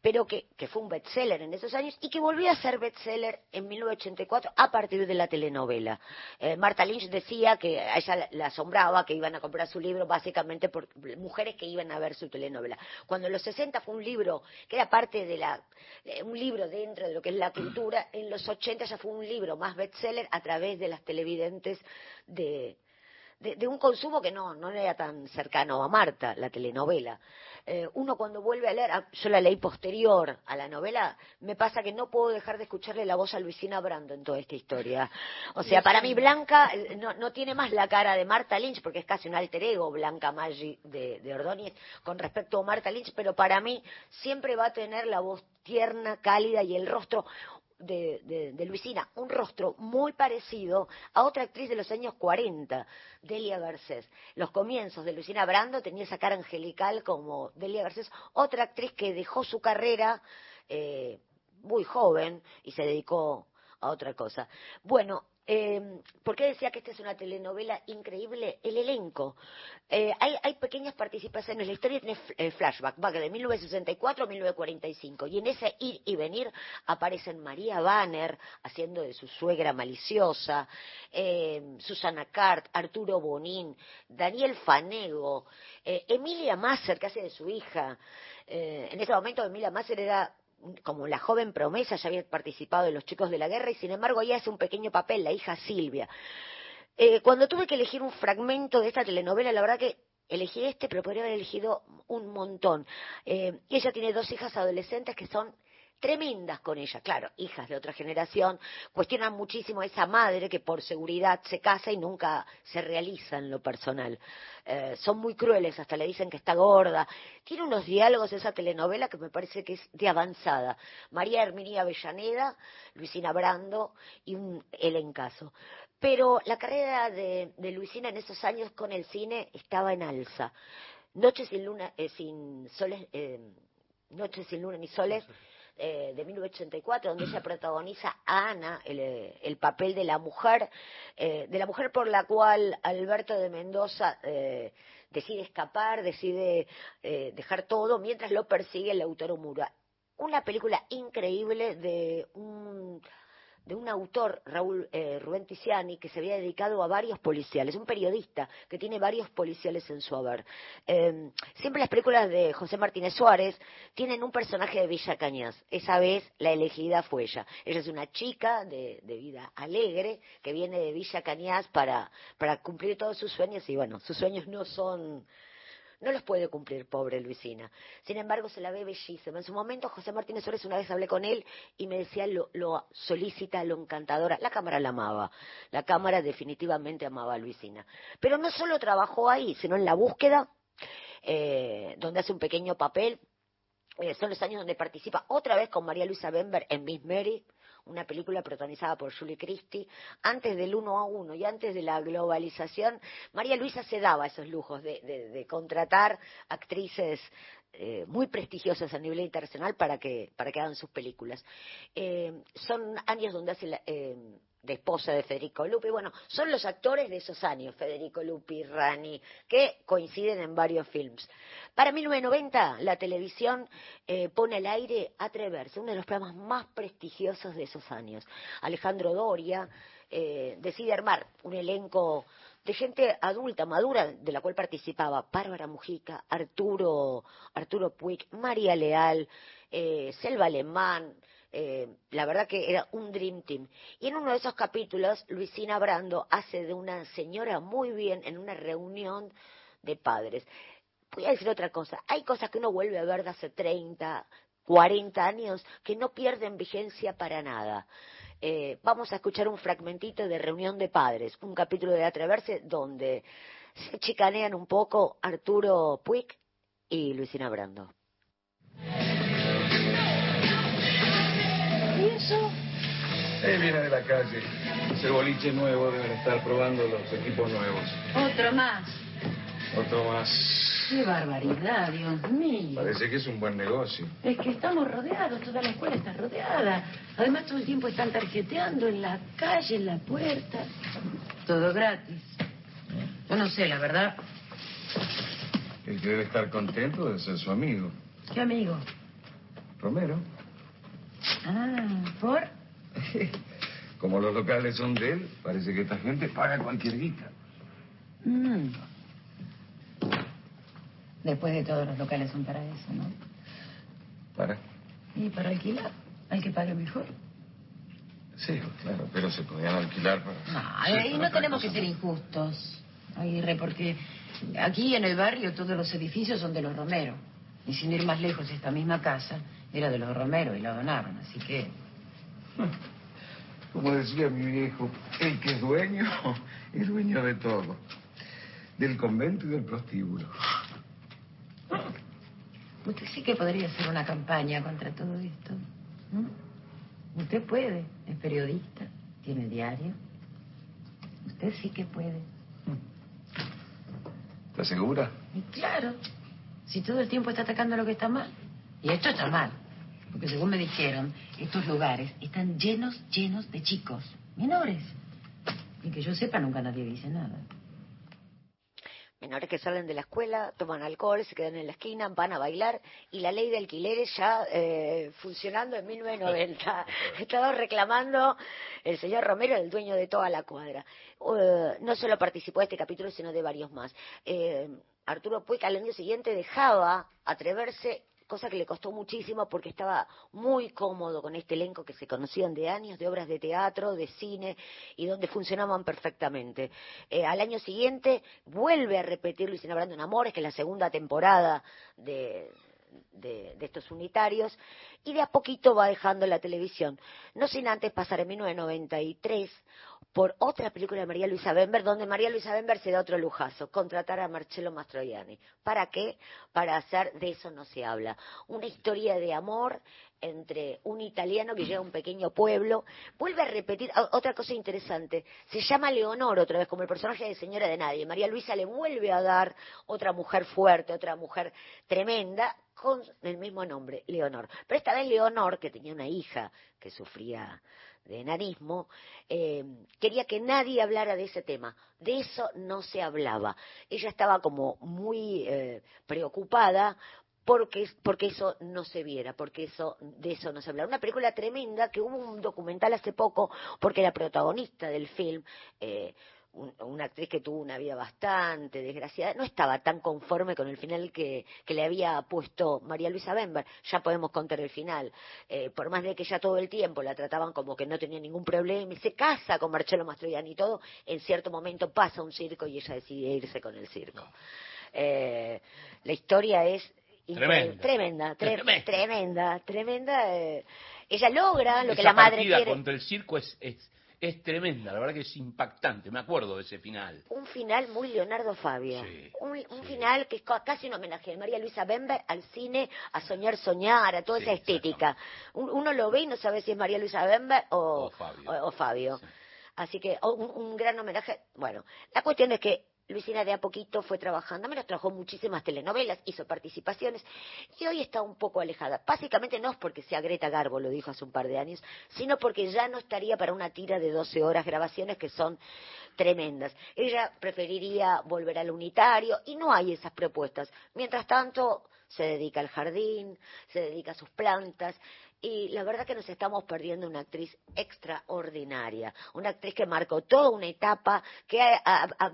Speaker 3: pero que, que, fue un bestseller en esos años y que volvió a ser bestseller en 1984 a partir de la telenovela. Eh, Marta Lynch decía que a ella la asombraba que iban a comprar su libro básicamente por mujeres que iban a ver su telenovela. Cuando en los 60 fue un libro que era parte de la, eh, un libro dentro de lo que es la cultura, en los 80 ya fue un libro más bestseller a través de las televidentes de, de, un consumo que no, no era tan cercano a Marta, la telenovela. Eh, uno cuando vuelve a leer, yo la leí posterior a la novela, me pasa que no puedo dejar de escucharle la voz a Luisina Brando en toda esta historia. O sea, para mí Blanca eh, no, no tiene más la cara de Marta Lynch, porque es casi un alter ego Blanca Maggi de, de Ordóñez con respecto a Marta Lynch, pero para mí siempre va a tener la voz tierna, cálida y el rostro de, de, de, Luisina, un rostro muy parecido a otra actriz de los años 40, Delia Garcés. Los comienzos de Luisina Brando tenía esa cara angelical como Delia Garcés, otra actriz que dejó su carrera eh, muy joven y se dedicó a otra cosa. Bueno, eh, ¿Por qué decía que esta es una telenovela increíble? El elenco. Eh, hay, hay, pequeñas participaciones. La historia tiene eh, flashback, va de 1964 a 1945. Y en ese ir y venir aparecen María Banner haciendo de su suegra maliciosa, eh, Susana Cart, Arturo Bonín, Daniel Fanego, eh, Emilia Masser, que hace de su hija. En ese momento Emilia Masser era como la joven promesa, ya había participado en Los Chicos de la Guerra y sin embargo ella hace un pequeño papel, la hija Silvia. Eh, cuando tuve que elegir un fragmento de esta telenovela, la verdad que elegí este, pero podría haber elegido un montón. Eh, ella tiene dos hijas adolescentes que son tremendas con ella, claro, hijas de otra generación, cuestionan muchísimo a esa madre que por seguridad se casa y nunca se realiza en lo personal. Eh, son muy crueles, hasta le dicen que está gorda. Tiene unos diálogos esa telenovela que me parece que es de avanzada. María Herminia Avellaneda, Luisina Brando y un elencazo. Pero la carrera de, de Luisina en esos años con el cine estaba en alza. Noches sin luna, eh, sin soles, eh, Noches sin luna ni soles eh, de 1984, donde ella protagoniza a Ana, el, el papel de la mujer, eh, de la mujer por la cual Alberto de Mendoza eh, decide escapar, decide eh, dejar todo, mientras lo persigue el autor Mura. Una película increíble de un de un autor, Raúl eh, Rubén Tiziani, que se había dedicado a varios policiales, un periodista que tiene varios policiales en su haber. Eh, siempre las películas de José Martínez Suárez tienen un personaje de Villa Cañas. Esa vez la elegida fue ella. Ella es una chica de, de vida alegre que viene de Villa Cañas para, para cumplir todos sus sueños y bueno, sus sueños no son no los puede cumplir, pobre Luisina. Sin embargo, se la ve bellísima. En su momento, José Martínez Suárez, una vez hablé con él y me decía lo, lo solícita, lo encantadora. La cámara la amaba. La cámara definitivamente amaba a Luisina. Pero no solo trabajó ahí, sino en la búsqueda, eh, donde hace un pequeño papel. Eh, son los años donde participa otra vez con María Luisa Bember en Miss Mary, una película protagonizada por Julie Christie, antes del uno a uno y antes de la globalización, María Luisa se daba esos lujos de, de, de contratar actrices eh, muy prestigiosas a nivel internacional para que, para que hagan sus películas. Eh, son años donde hace la, eh, de esposa de Federico Lupi. Bueno, son los actores de esos años, Federico Lupi, Rani, que coinciden en varios films. Para 1990, la televisión eh, pone al aire Atreverse, uno de los programas más prestigiosos de esos años. Alejandro Doria, eh, decide armar un elenco de gente adulta, madura, de la cual participaba Bárbara Mujica, Arturo, Arturo Puig, María Leal, eh, Selva Alemán, eh, la verdad que era un Dream Team. Y en uno de esos capítulos, Luisina Brando hace de una señora muy bien en una reunión de padres. Voy a decir otra cosa, hay cosas que uno vuelve a ver de hace 30, 40 años que no pierden vigencia para nada. Eh, vamos a escuchar un fragmentito de Reunión de Padres, un capítulo de Atreverse donde se chicanean un poco Arturo Puig y Luisina Brando.
Speaker 10: ¿Y eso?
Speaker 13: Eh, viene de la calle. Ese boliche nuevo deben estar probando los equipos nuevos.
Speaker 10: Otro más.
Speaker 13: Otro más.
Speaker 10: Qué barbaridad, Dios mío.
Speaker 13: Parece que es un buen negocio.
Speaker 10: Es que estamos rodeados, toda la escuela está rodeada. Además, todo el tiempo están tarjeteando en la calle, en la puerta. Todo gratis. Yo no sé, la verdad.
Speaker 13: El que debe estar contento de ser su amigo.
Speaker 10: ¿Qué amigo?
Speaker 13: Romero.
Speaker 10: Ah, ¿por?
Speaker 13: Como los locales son de él, parece que esta gente paga cualquier guita.
Speaker 10: Mm. Después de todos los locales son para eso, ¿no?
Speaker 13: ¿Para?
Speaker 10: Y para alquilar, al que pague mejor.
Speaker 13: Sí, claro, pero se podían alquilar para...
Speaker 10: No,
Speaker 13: Sí, para
Speaker 10: no tenemos que ser injustos, Aguirre, porque aquí en el barrio todos los edificios son de los Romero. Y sin ir más lejos, esta misma casa era de los Romero y la donaron, así que...
Speaker 13: Como decía mi viejo, el que es dueño, es dueño de todo. Del convento y del prostíbulo.
Speaker 10: Usted sí que podría hacer una campaña contra todo esto. ¿m? Usted puede, es periodista, tiene diario. Usted sí que puede.
Speaker 13: ¿Estás segura?
Speaker 10: Y claro, si todo el tiempo está atacando lo que está mal. Y esto está mal. Porque según me dijeron, estos lugares están llenos, llenos de chicos, menores. Y que yo sepa, nunca nadie dice nada.
Speaker 3: menores que salen de la escuela, toman alcohol, se quedan en la esquina, van a bailar y la ley de alquileres ya eh, funcionando en 1990. Estaba reclamando el señor Romero, el dueño de toda la cuadra. Eh, no solo participó de este capítulo, sino de varios más. Eh, Arturo Puig al año siguiente dejaba atreverse cosa que le costó muchísimo porque estaba muy cómodo con este elenco que se conocían de años, de obras de teatro, de cine y donde funcionaban perfectamente. Eh, al año siguiente vuelve a repetir Luisina Brando en Amores, que es la segunda temporada de, de estos unitarios, y de a poquito va dejando la televisión. No sin antes pasar en 1993 por otra película de María Luisa Bember, donde María Luisa Bember se da otro lujazo, contratar a Marcello Mastroianni. ¿Para qué? Para hacer De eso no se habla. Una historia de amor entre un italiano que llega a un pequeño pueblo. Vuelve a repetir, otra cosa interesante, se llama Leonor otra vez, como el personaje de Señora de Nadie. María Luisa le vuelve a dar otra mujer fuerte, otra mujer tremenda, con el mismo nombre, Leonor. Pero esta vez Leonor, que tenía una hija que sufría de enanismo, eh, quería que nadie hablara de ese tema. De eso no se hablaba. Ella estaba como muy eh, preocupada porque, porque eso no se viera, porque eso, de eso no se hablara. Una película tremenda que hubo un documental hace poco, porque la protagonista del film, eh, un- una actriz que tuvo una vida bastante desgraciada, no estaba tan conforme con el final que, que le había puesto María Luisa Bember. Ya podemos contar el final. Eh, por más de que ya todo el tiempo la trataban como que no tenía ningún problema y se casa con Marcello Mastroianni y todo, en cierto momento pasa un circo y ella decide irse con el circo. Eh, la historia es
Speaker 2: Tremenda.
Speaker 3: tremenda, tre-
Speaker 2: Tremenda.
Speaker 3: tremenda, tremenda. eh, ella logra lo que la madre quiere.
Speaker 2: contra el circo es, es, es tremenda, la verdad que es impactante, me acuerdo de ese final.
Speaker 3: un final muy Leonardo Fabio. un un final que es ca- casi un homenaje de María Luisa Bember al cine, a soñar, soñar, a toda esa estética. Un- Uno lo ve y no sabe si es María Luisa Bember o, o- o Fabio. Así que un, un gran homenaje. Bueno, la cuestión es que Luisina de a poquito fue trabajando, menos trabajó muchísimas telenovelas, hizo participaciones y hoy está un poco alejada. Básicamente no es porque sea Greta Garbo, lo dijo hace un par de años, sino porque ya no estaría para una tira de 12 horas grabaciones que son tremendas. Ella preferiría volver al unitario y no hay esas propuestas. Mientras tanto, se dedica al jardín, se dedica a sus plantas Y la verdad que nos estamos perdiendo una actriz extraordinaria, una actriz que marcó toda una etapa, que ha, ha- ha-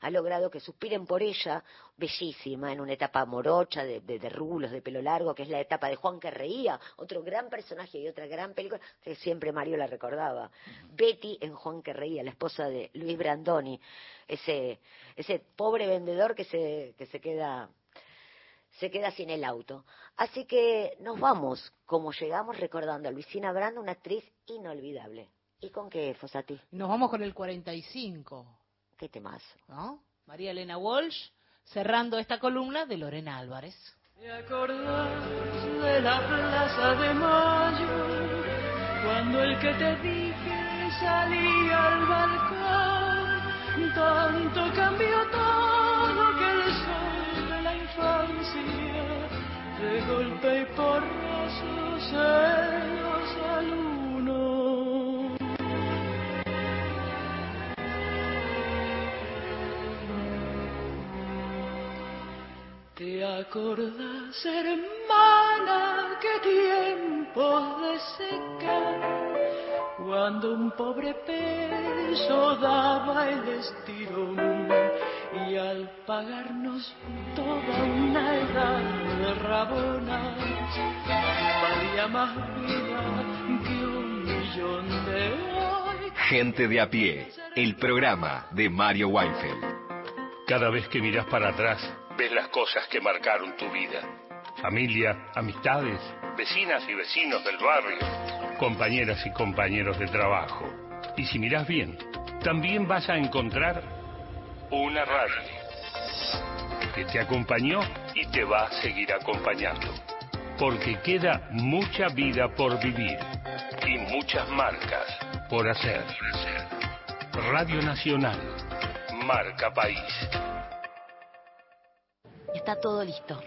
Speaker 3: ha logrado que suspiren por ella, bellísima, en una etapa morocha, de, de, de rulos, de pelo largo, que es la etapa de Juan que reía, otro gran personaje y otra gran película, que siempre Mario la recordaba. Betty en Juan que reía, la esposa de Luis Brandoni, ese, ese pobre vendedor que se, que se queda se queda sin el auto. Así que nos vamos, como llegamos, recordando a Luisina Brando, una actriz inolvidable. ¿Y con qué, Fosati?
Speaker 1: Nos vamos con el 45,
Speaker 3: ¿Qué temazo?
Speaker 1: ¿no? María Elena Walsh, cerrando esta columna de Lorena Álvarez.
Speaker 7: ¿Te acordás de la plaza de Mayo? Cuando el que te dije salía al balcón, tanto cambió todo infancia, de golpe y porrazo se nos alunó. ¿Te acordás, hermana, qué tiempos de seca? Cuando un pobre peso daba el estirón y al pagarnos toda más vida que un millón de hoy.
Speaker 5: Gente de a pie, el programa de Mario Weinfeld.
Speaker 14: Cada vez que miras para atrás, ves las cosas que marcaron tu vida. Familia, amistades, vecinas y vecinos del barrio, compañeras y compañeros de trabajo. Y si miras bien, también vas a encontrar una radio que te acompañó y te va a seguir acompañando. Porque queda mucha vida por vivir y muchas marcas por hacer. Radio Nacional, marca país.
Speaker 15: Está todo listo.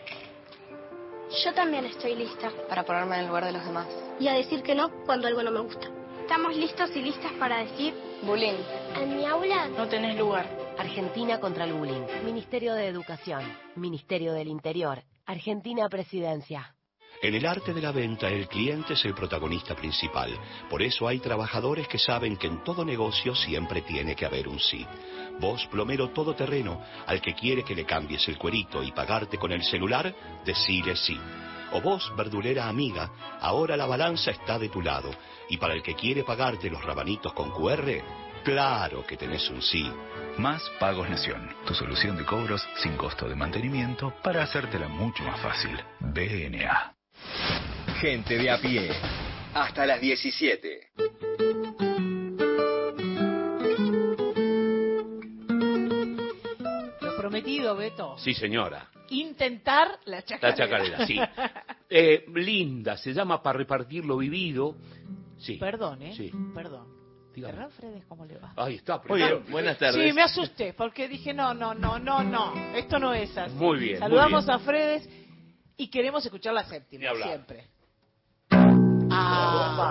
Speaker 16: Yo también estoy lista.
Speaker 15: Para ponerme en el lugar de los demás.
Speaker 16: Y a decir que no cuando algo no me gusta. Estamos listos y listas para decir...
Speaker 15: Bullying.
Speaker 16: En mi aula
Speaker 15: No tenés lugar. Argentina contra el bullying. Ministerio de Educación. Ministerio del Interior. Argentina Presidencia.
Speaker 17: En el arte de la venta, el cliente es el protagonista principal. Por eso hay trabajadores que saben que en todo negocio siempre tiene que haber un sí. Vos, plomero todoterreno, al que quiere que le cambies el cuerito y pagarte con el celular, decile sí. O vos, verdulera amiga, ahora la balanza está de tu lado. Y para el que quiere pagarte los rabanitos con QR, claro que tenés un sí.
Speaker 18: Más Pagos Nación, tu solución de cobros sin costo de mantenimiento para hacértela mucho más fácil. BNA.
Speaker 5: Gente de a pie, hasta las 17.
Speaker 1: Lo prometido, Beto.
Speaker 2: Sí, señora.
Speaker 1: Intentar la chacarera.
Speaker 2: La chacarera, sí. Eh, linda, se llama Para repartir lo vivido. Sí.
Speaker 1: Perdón, ¿eh?
Speaker 2: Sí.
Speaker 1: Perdón. Ferran Fredes, ¿cómo le va?
Speaker 2: Ahí está.
Speaker 19: Muy bien, buenas tardes.
Speaker 1: Sí, me asusté porque dije, no, no, no, no, no, esto no es así.
Speaker 2: Muy bien,
Speaker 1: Saludamos
Speaker 2: muy
Speaker 1: a Fredes y queremos escuchar la séptima, siempre.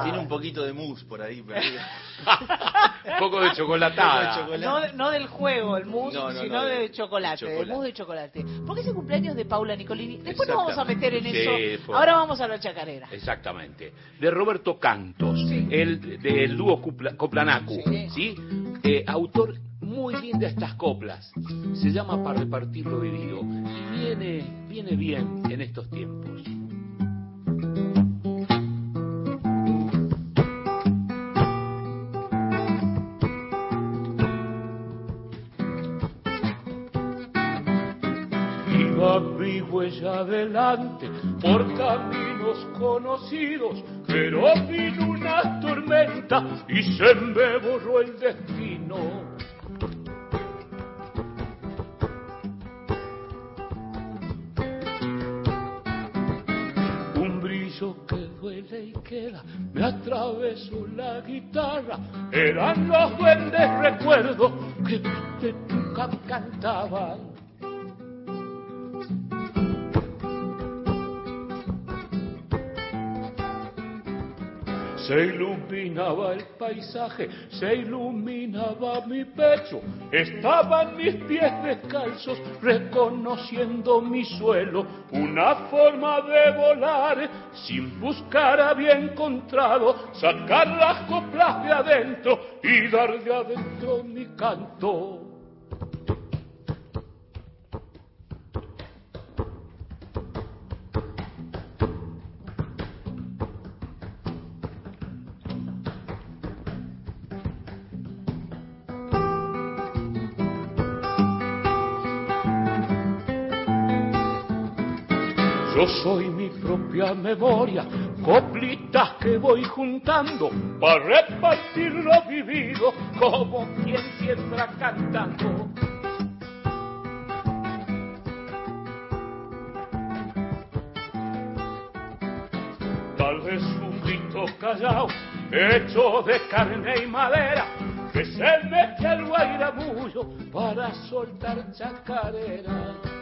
Speaker 19: Tiene un poquito de mousse por ahí perdido.
Speaker 2: Un poco de chocolatada.
Speaker 19: Un poco de chocolate.
Speaker 1: No, de- no del juego, el mousse,
Speaker 19: No, no,
Speaker 1: sino
Speaker 19: no,
Speaker 1: de,
Speaker 19: de-
Speaker 1: chocolate,
Speaker 19: de
Speaker 1: del
Speaker 19: chocolate.
Speaker 1: mousse de chocolate. Porque es el cumpleaños de Paula Nicolini. Después nos vamos a meter en
Speaker 2: Sí,
Speaker 1: eso.
Speaker 2: fue-
Speaker 1: Ahora vamos a la chacarera.
Speaker 2: Exactamente. De Roberto Cantos, el del dúo Cupla- Coplanacu, ¿sí? Eh, autor muy bien de estas coplas. Se llama Para repartir lo vivido. Y viene, viene bien en estos tiempos. Mi huella adelante por caminos conocidos, pero vino una tormenta y se me borró el destino. Que duele y queda, me atravesó la guitarra, eran los duendes recuerdos que nunca cantaban.
Speaker 20: Se iluminaba el paisaje, se iluminaba mi pecho, estaban mis pies descalzos reconociendo mi suelo, una forma de volar sin buscar había encontrado, sacar las coplas de adentro y dar de adentro mi canto. Yo soy mi propia memoria, coplitas que voy juntando para repartir lo vivido como quien siembra cantando. Tal vez un grito callado, hecho de carne y madera, que se mete al guairamullo para soltar chacarera.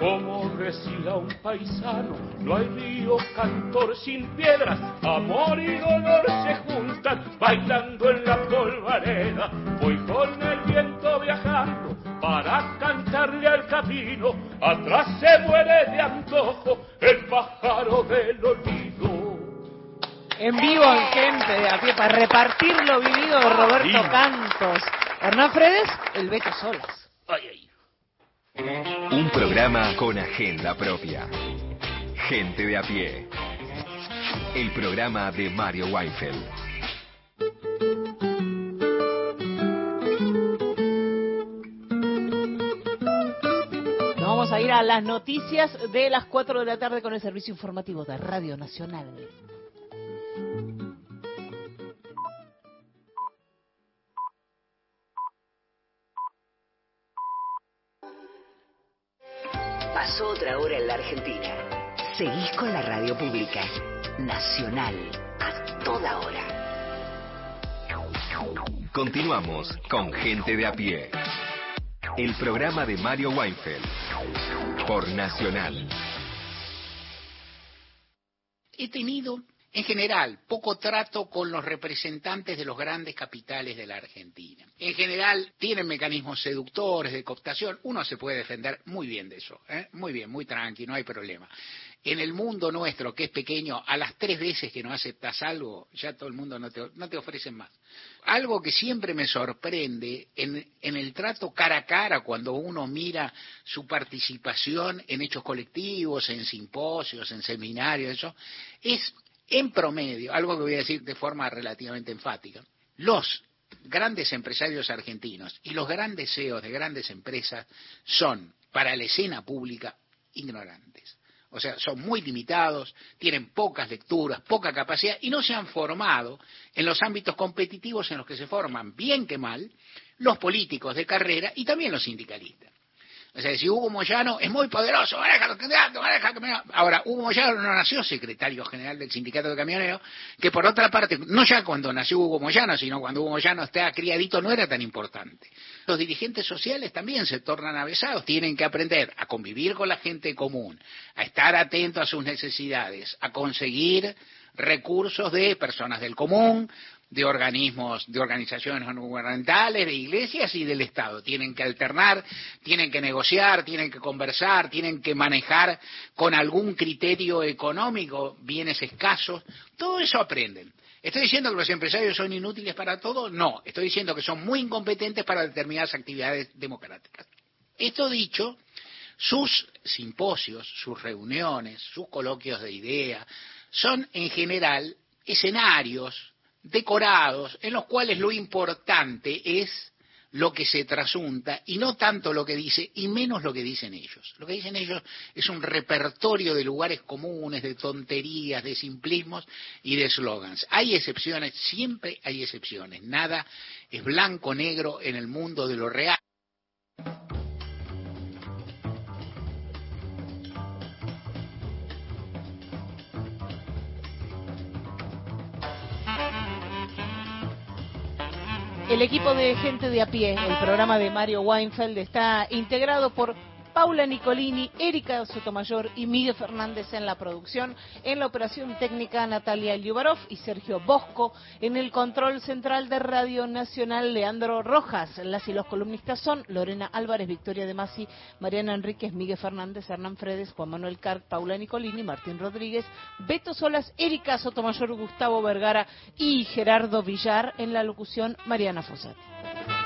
Speaker 20: Como decía un paisano, no hay río cantor sin piedras, amor y dolor se juntan bailando en la polvareda. Voy con el viento viajando para cantarle al camino, atrás se muere de antojo el pájaro del olvido.
Speaker 1: En vivo, en gente de a pie, para repartir lo vivido de Roberto. Cantos. Hernán Fredes, el Beto Solas.
Speaker 5: Un programa con agenda propia. Gente de a pie. El programa de Mario Weinfeld.
Speaker 1: Nos vamos a ir a las noticias de las 4 de la tarde con el servicio informativo de Radio Nacional.
Speaker 6: Pasó otra hora en la Argentina. Seguís con la radio pública. Nacional. A toda hora.
Speaker 5: Continuamos con Gente de a pie. El programa de Mario Weinfeld. Por Nacional.
Speaker 21: he tenido, en general, poco trato con los representantes de los grandes capitales de la Argentina. En general, tienen mecanismos seductores de cooptación. Uno se puede defender muy bien de eso, ¿eh? muy bien, muy tranquilo, no hay problema. En el mundo nuestro, que es pequeño, a las tres veces que no aceptas algo, ya todo el mundo no te, no te ofrecen más. Algo que siempre me sorprende en, en el trato cara a cara, cuando uno mira su participación en hechos colectivos, en simposios, en seminarios, eso, es en promedio, algo que voy a decir de forma relativamente enfática, los grandes empresarios argentinos y los grandes CEOs de grandes empresas son, para la escena pública, ignorantes. O sea, son muy limitados, tienen pocas lecturas, poca capacidad y no se han formado en los ámbitos competitivos en los que se forman, bien que mal, los políticos de carrera y también los sindicalistas. O sea, si Hugo Moyano es muy poderoso, maneja los candidatos, maneja. Ahora, Hugo Moyano no nació secretario general del sindicato de camioneros, que por otra parte, no ya cuando nació Hugo Moyano, sino cuando Hugo Moyano estaba criadito, no era tan importante. Los dirigentes sociales también se tornan avesados, tienen que aprender a convivir con la gente común, a estar atentos a sus necesidades, a conseguir recursos de personas del común, de organismos, de organizaciones no gubernamentales, de iglesias y del Estado. Tienen que alternar, tienen que negociar, tienen que conversar, tienen que manejar con algún criterio económico bienes escasos. Todo eso aprenden. ¿Estoy diciendo que los empresarios son inútiles para todo? No, estoy diciendo que son muy incompetentes para determinadas actividades democráticas. Esto dicho, sus simposios, sus reuniones, sus coloquios de ideas, son en general escenarios decorados en los cuales lo importante es lo que se trasunta y no tanto lo que dice y menos lo que dicen ellos. Lo que dicen ellos es un repertorio de lugares comunes, de tonterías, de simplismos y de eslogans. Hay excepciones, siempre hay excepciones. Nada es blanco-negro en el mundo de lo real.
Speaker 1: El equipo de gente de a pie, el programa de Mario Weinfeld, está integrado por Paula Nicolini, Erika Sotomayor y Miguel Fernández en la producción. En la operación técnica, Natalia Liubarov y Sergio Bosco. En el control central de Radio Nacional, Leandro Rojas. Las y los columnistas son Lorena Álvarez, Victoria de Masi, Mariana Enríquez, Miguel Fernández, Hernán Fredes, Juan Manuel Carc, Paula Nicolini, Martín Rodríguez, Beto Solas, Erika Sotomayor, Gustavo Vergara y Gerardo Villar. En la locución, Mariana Fossati.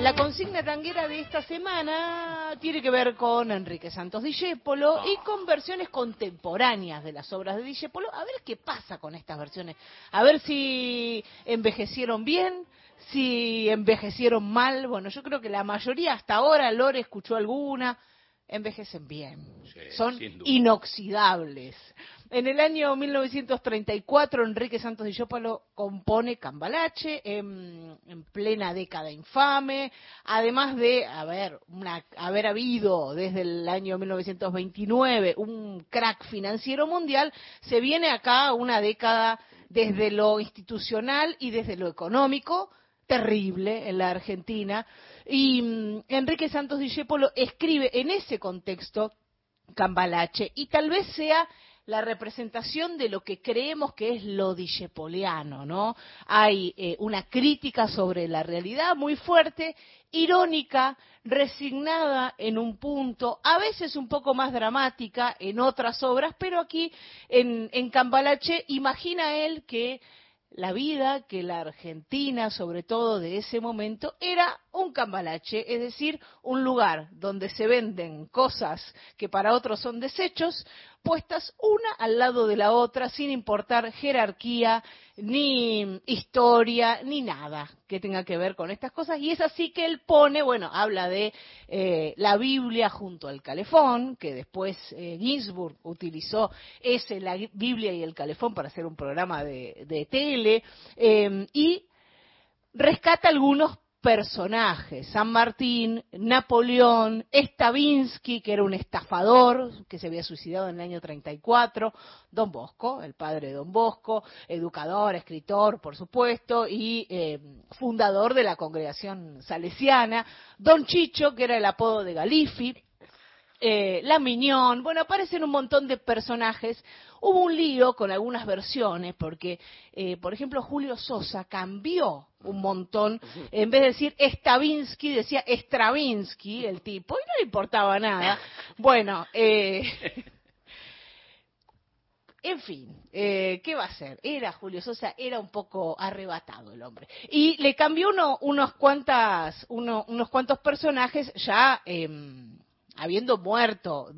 Speaker 1: La consigna tanguera de esta semana tiene que ver con Enrique Santos Discépolo y con versiones contemporáneas de las obras de Discépolo. A ver qué pasa con estas versiones. A ver si envejecieron bien, si envejecieron mal. Bueno, yo creo que la mayoría hasta ahora, Lore escuchó alguna, envejecen bien. Son inoxidables. En el año 1934, Enrique Santos Discépolo compone Cambalache en, en, plena década infame, además de haber, una, haber habido desde el año 1929 un crack financiero mundial, se viene acá una década desde lo institucional y desde lo económico terrible en la Argentina. Y mm, Enrique Santos Discépolo escribe en ese contexto Cambalache y tal vez sea la representación de lo que creemos que es lo discepoliano, ¿no? Hay eh, una crítica sobre la realidad muy fuerte, irónica, resignada en un punto, a veces un poco más dramática en otras obras, pero aquí en, en Cambalache imagina él que la vida que la Argentina, sobre todo de ese momento, era un cambalache, es decir, un lugar donde se venden cosas que para otros son desechos, puestas una al lado de la otra sin importar jerarquía, ni historia, ni nada que tenga que ver con estas cosas. Y es así que él pone, bueno, habla de eh, la Biblia junto al calefón, que después eh, Ginsburg utilizó ese, la Biblia y el calefón para hacer un programa de, de tele, eh, y rescata algunos personajes, San Martín, Napoleón, Stavinsky, que era un estafador que se había suicidado en el año 34, Don Bosco, el padre de Don Bosco, educador, escritor, por supuesto, y eh, fundador de la congregación salesiana, Don Chicho, que era el apodo de Galifi, eh, la Miñón, bueno, aparecen un montón de personajes. Hubo un lío con algunas versiones, porque, eh, por ejemplo, Julio Sosa cambió un montón. En vez de decir Stavinsky, decía Stravinsky, el tipo, y no le importaba nada. Bueno, eh, en fin, eh, ¿qué va a hacer? Era Julio Sosa, era un poco arrebatado el hombre. Y le cambió uno, unos, cuantas, uno, unos cuantos personajes ya. Eh, habiendo muerto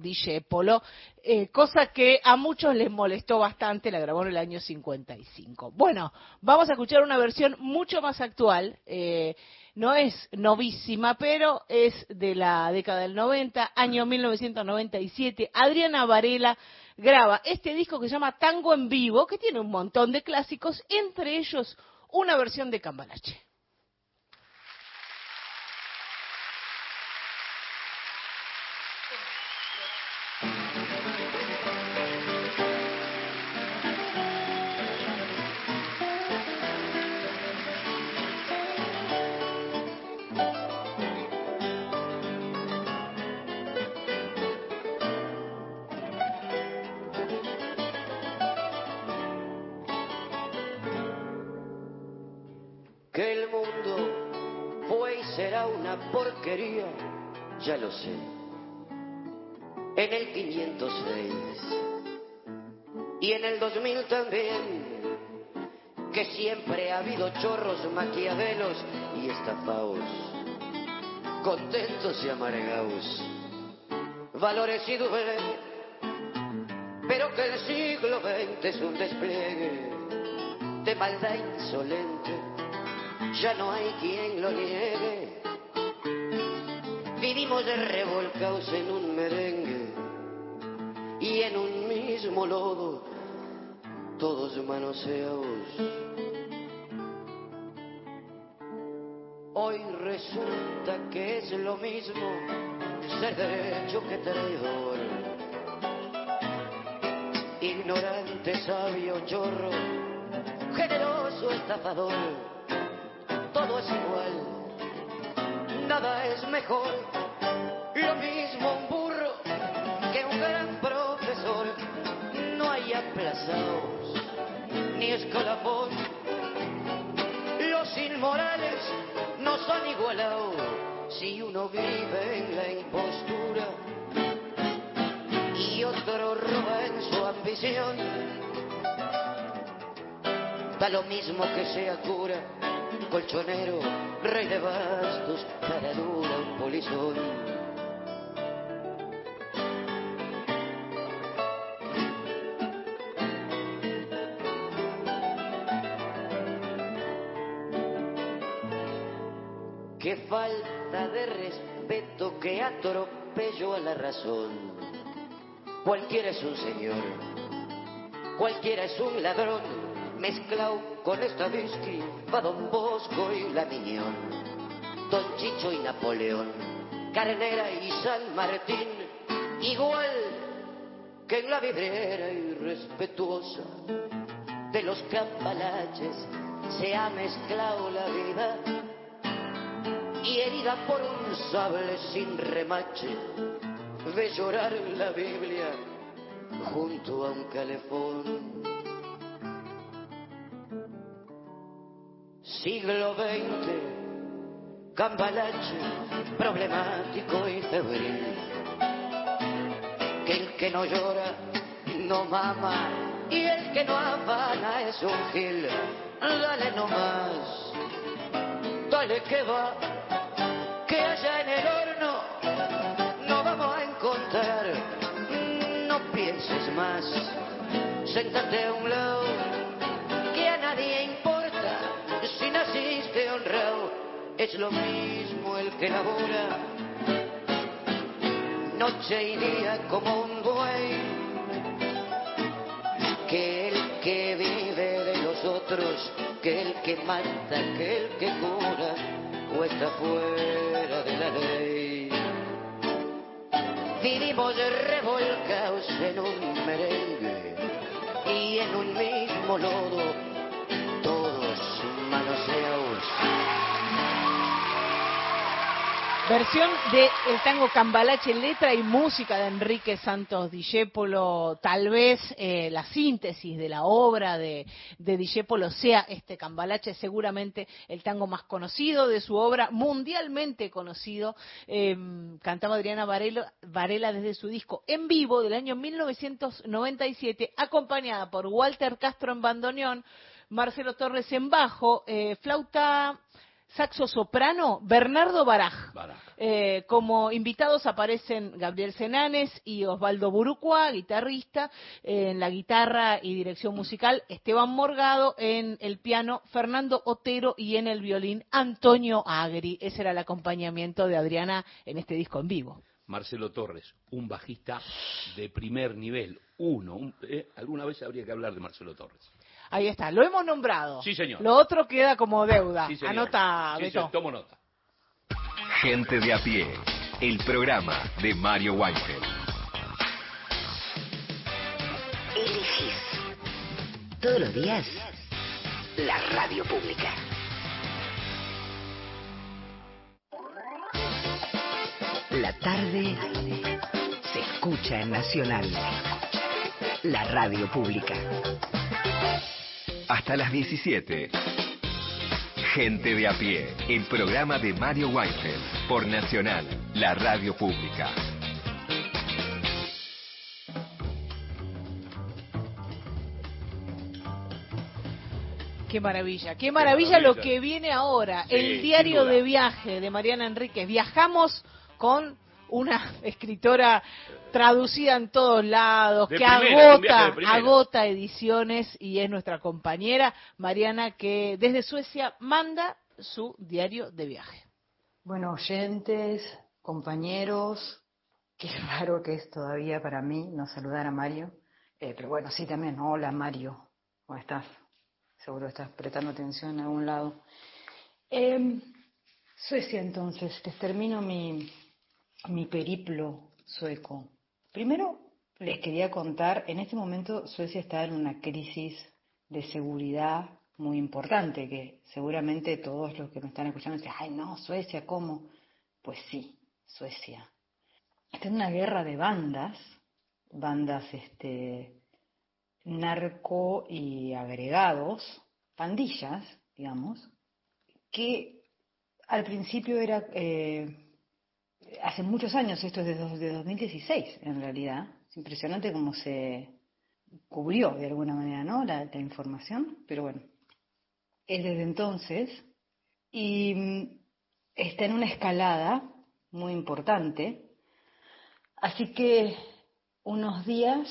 Speaker 1: Polo, eh, cosa que a muchos les molestó bastante, la grabó en el año 55. Bueno, vamos a escuchar una versión mucho más actual, eh, no es novísima, pero es de la década del 90, año 1997. Adriana Varela graba este disco que se llama Tango en Vivo, que tiene un montón de clásicos, entre ellos una versión de Cambalache.
Speaker 22: Que el mundo fue y será una porquería, ya lo sé. En el 506 y en el 2000 también, que siempre ha habido chorros, maquiavelos y estafaos, contentos y amargados, valores y duelen, pero que el siglo XX es un despliegue de maldad insolente ya no hay quien lo niegue. Vivimos revolcados en un merengue y en un mismo lodo, todos manoseados. Hoy resulta que es lo mismo ser derecho que traidor. Ignorante, sabio, chorro, generoso, estafador todo es igual, nada es mejor. Lo mismo un burro que un gran profesor. No hay aplazados ni escalafón. Los inmorales no son igualados si uno vive en la impostura y otro roba en su ambición. Da lo mismo que sea cura, colchonero, rey de bastos, cara dura, un polizón. Qué falta de respeto que atropello a la razón. Cualquiera es un señor, cualquiera es un ladrón, mezclado con esta whisky, va Don Bosco y la Miñón, Don Chicho y Napoleón, Carnera y San Martín, igual que en la vidriera irrespetuosa de los cambalaches se ha mezclado la vida y herida por un sable sin remache, ve llorar la Biblia junto a un calefón. Siglo XX, cambalache, problemático y febril. Que el que no llora no mama y el que no habana es un gil. Dale nomás, dale que va que allá en el horno no vamos a encontrar. No pienses más, séntate a un lado, que a nadie importa naciste honrado. Es lo mismo el que labora noche y día como un buey, que el que vive de los otros, que el que mata, que el que cura o está fuera de la ley. Vivimos revolcados en un merengue y en un mismo lodo,
Speaker 1: Versión de el tango Cambalache, letra y música de Enrique Santos Discépolo. Tal vez eh, la síntesis de la obra de, de Discépolo sea este Cambalache, seguramente el tango más conocido de su obra, mundialmente conocido. Eh, cantaba Adriana Varela, Varela desde su disco en vivo del año 1997, acompañada por Walter Castro en bandoneón, Marcelo Torres en bajo, eh, flauta saxo soprano Bernardo Baraj. Eh, como invitados aparecen Gabriel Senanes y Osvaldo Burucua, guitarrista, eh, en la guitarra y dirección musical Esteban Morgado, en el piano Fernando Otero y en el violín Antonio Agri. Ese era el acompañamiento de Adriana en este disco en vivo.
Speaker 2: Marcelo Torres, un bajista de primer nivel, uno. un- eh, alguna vez habría que hablar de Marcelo Torres.
Speaker 1: Ahí está, lo hemos nombrado.
Speaker 2: Sí, señor.
Speaker 1: Lo otro queda como deuda.
Speaker 2: Sí, señor.
Speaker 1: Anota,
Speaker 2: Sí,
Speaker 1: Beto.
Speaker 2: señor, tomo nota.
Speaker 5: Gente de a pie, el programa de Mario Weinfeld.
Speaker 6: Elegís todos los días la radio pública. La tarde se escucha en Nacional. La radio pública.
Speaker 5: Hasta las 17. Gente de a pie, el programa de Mario Weinfeld por Nacional, la radio pública.
Speaker 1: Qué maravilla, qué maravilla lo
Speaker 2: maravilla.
Speaker 1: que viene ahora.
Speaker 2: Sí,
Speaker 1: el diario de viaje de Mariana Enríquez. Viajamos con una escritora traducida en todos lados,
Speaker 2: De
Speaker 1: que
Speaker 2: primera,
Speaker 1: agota, agota ediciones y es nuestra compañera Mariana que desde Suecia manda su diario de viaje.
Speaker 23: Bueno, oyentes, compañeros, qué raro que es todavía para mí no saludar a Mario. Eh, pero bueno, sí también, hola Mario, ¿cómo estás? Seguro estás prestando atención a algún lado. Em, Suecia entonces, les termino mi, mi periplo sueco. Primero les quería contar, en este momento Suecia está en una crisis de seguridad muy importante, que seguramente todos los que me están escuchando dicen, ay no, Suecia, ¿cómo? Pues sí, Suecia. Está en una guerra de bandas, bandas este, narco y agregados, pandillas, digamos, que al principio era, eh, hace muchos años, esto es de, dos- de 2016 en realidad, es impresionante cómo se cubrió de alguna manera ¿no? la, información, pero bueno, es desde entonces. Y mm, está en una escalada muy importante, así que unos días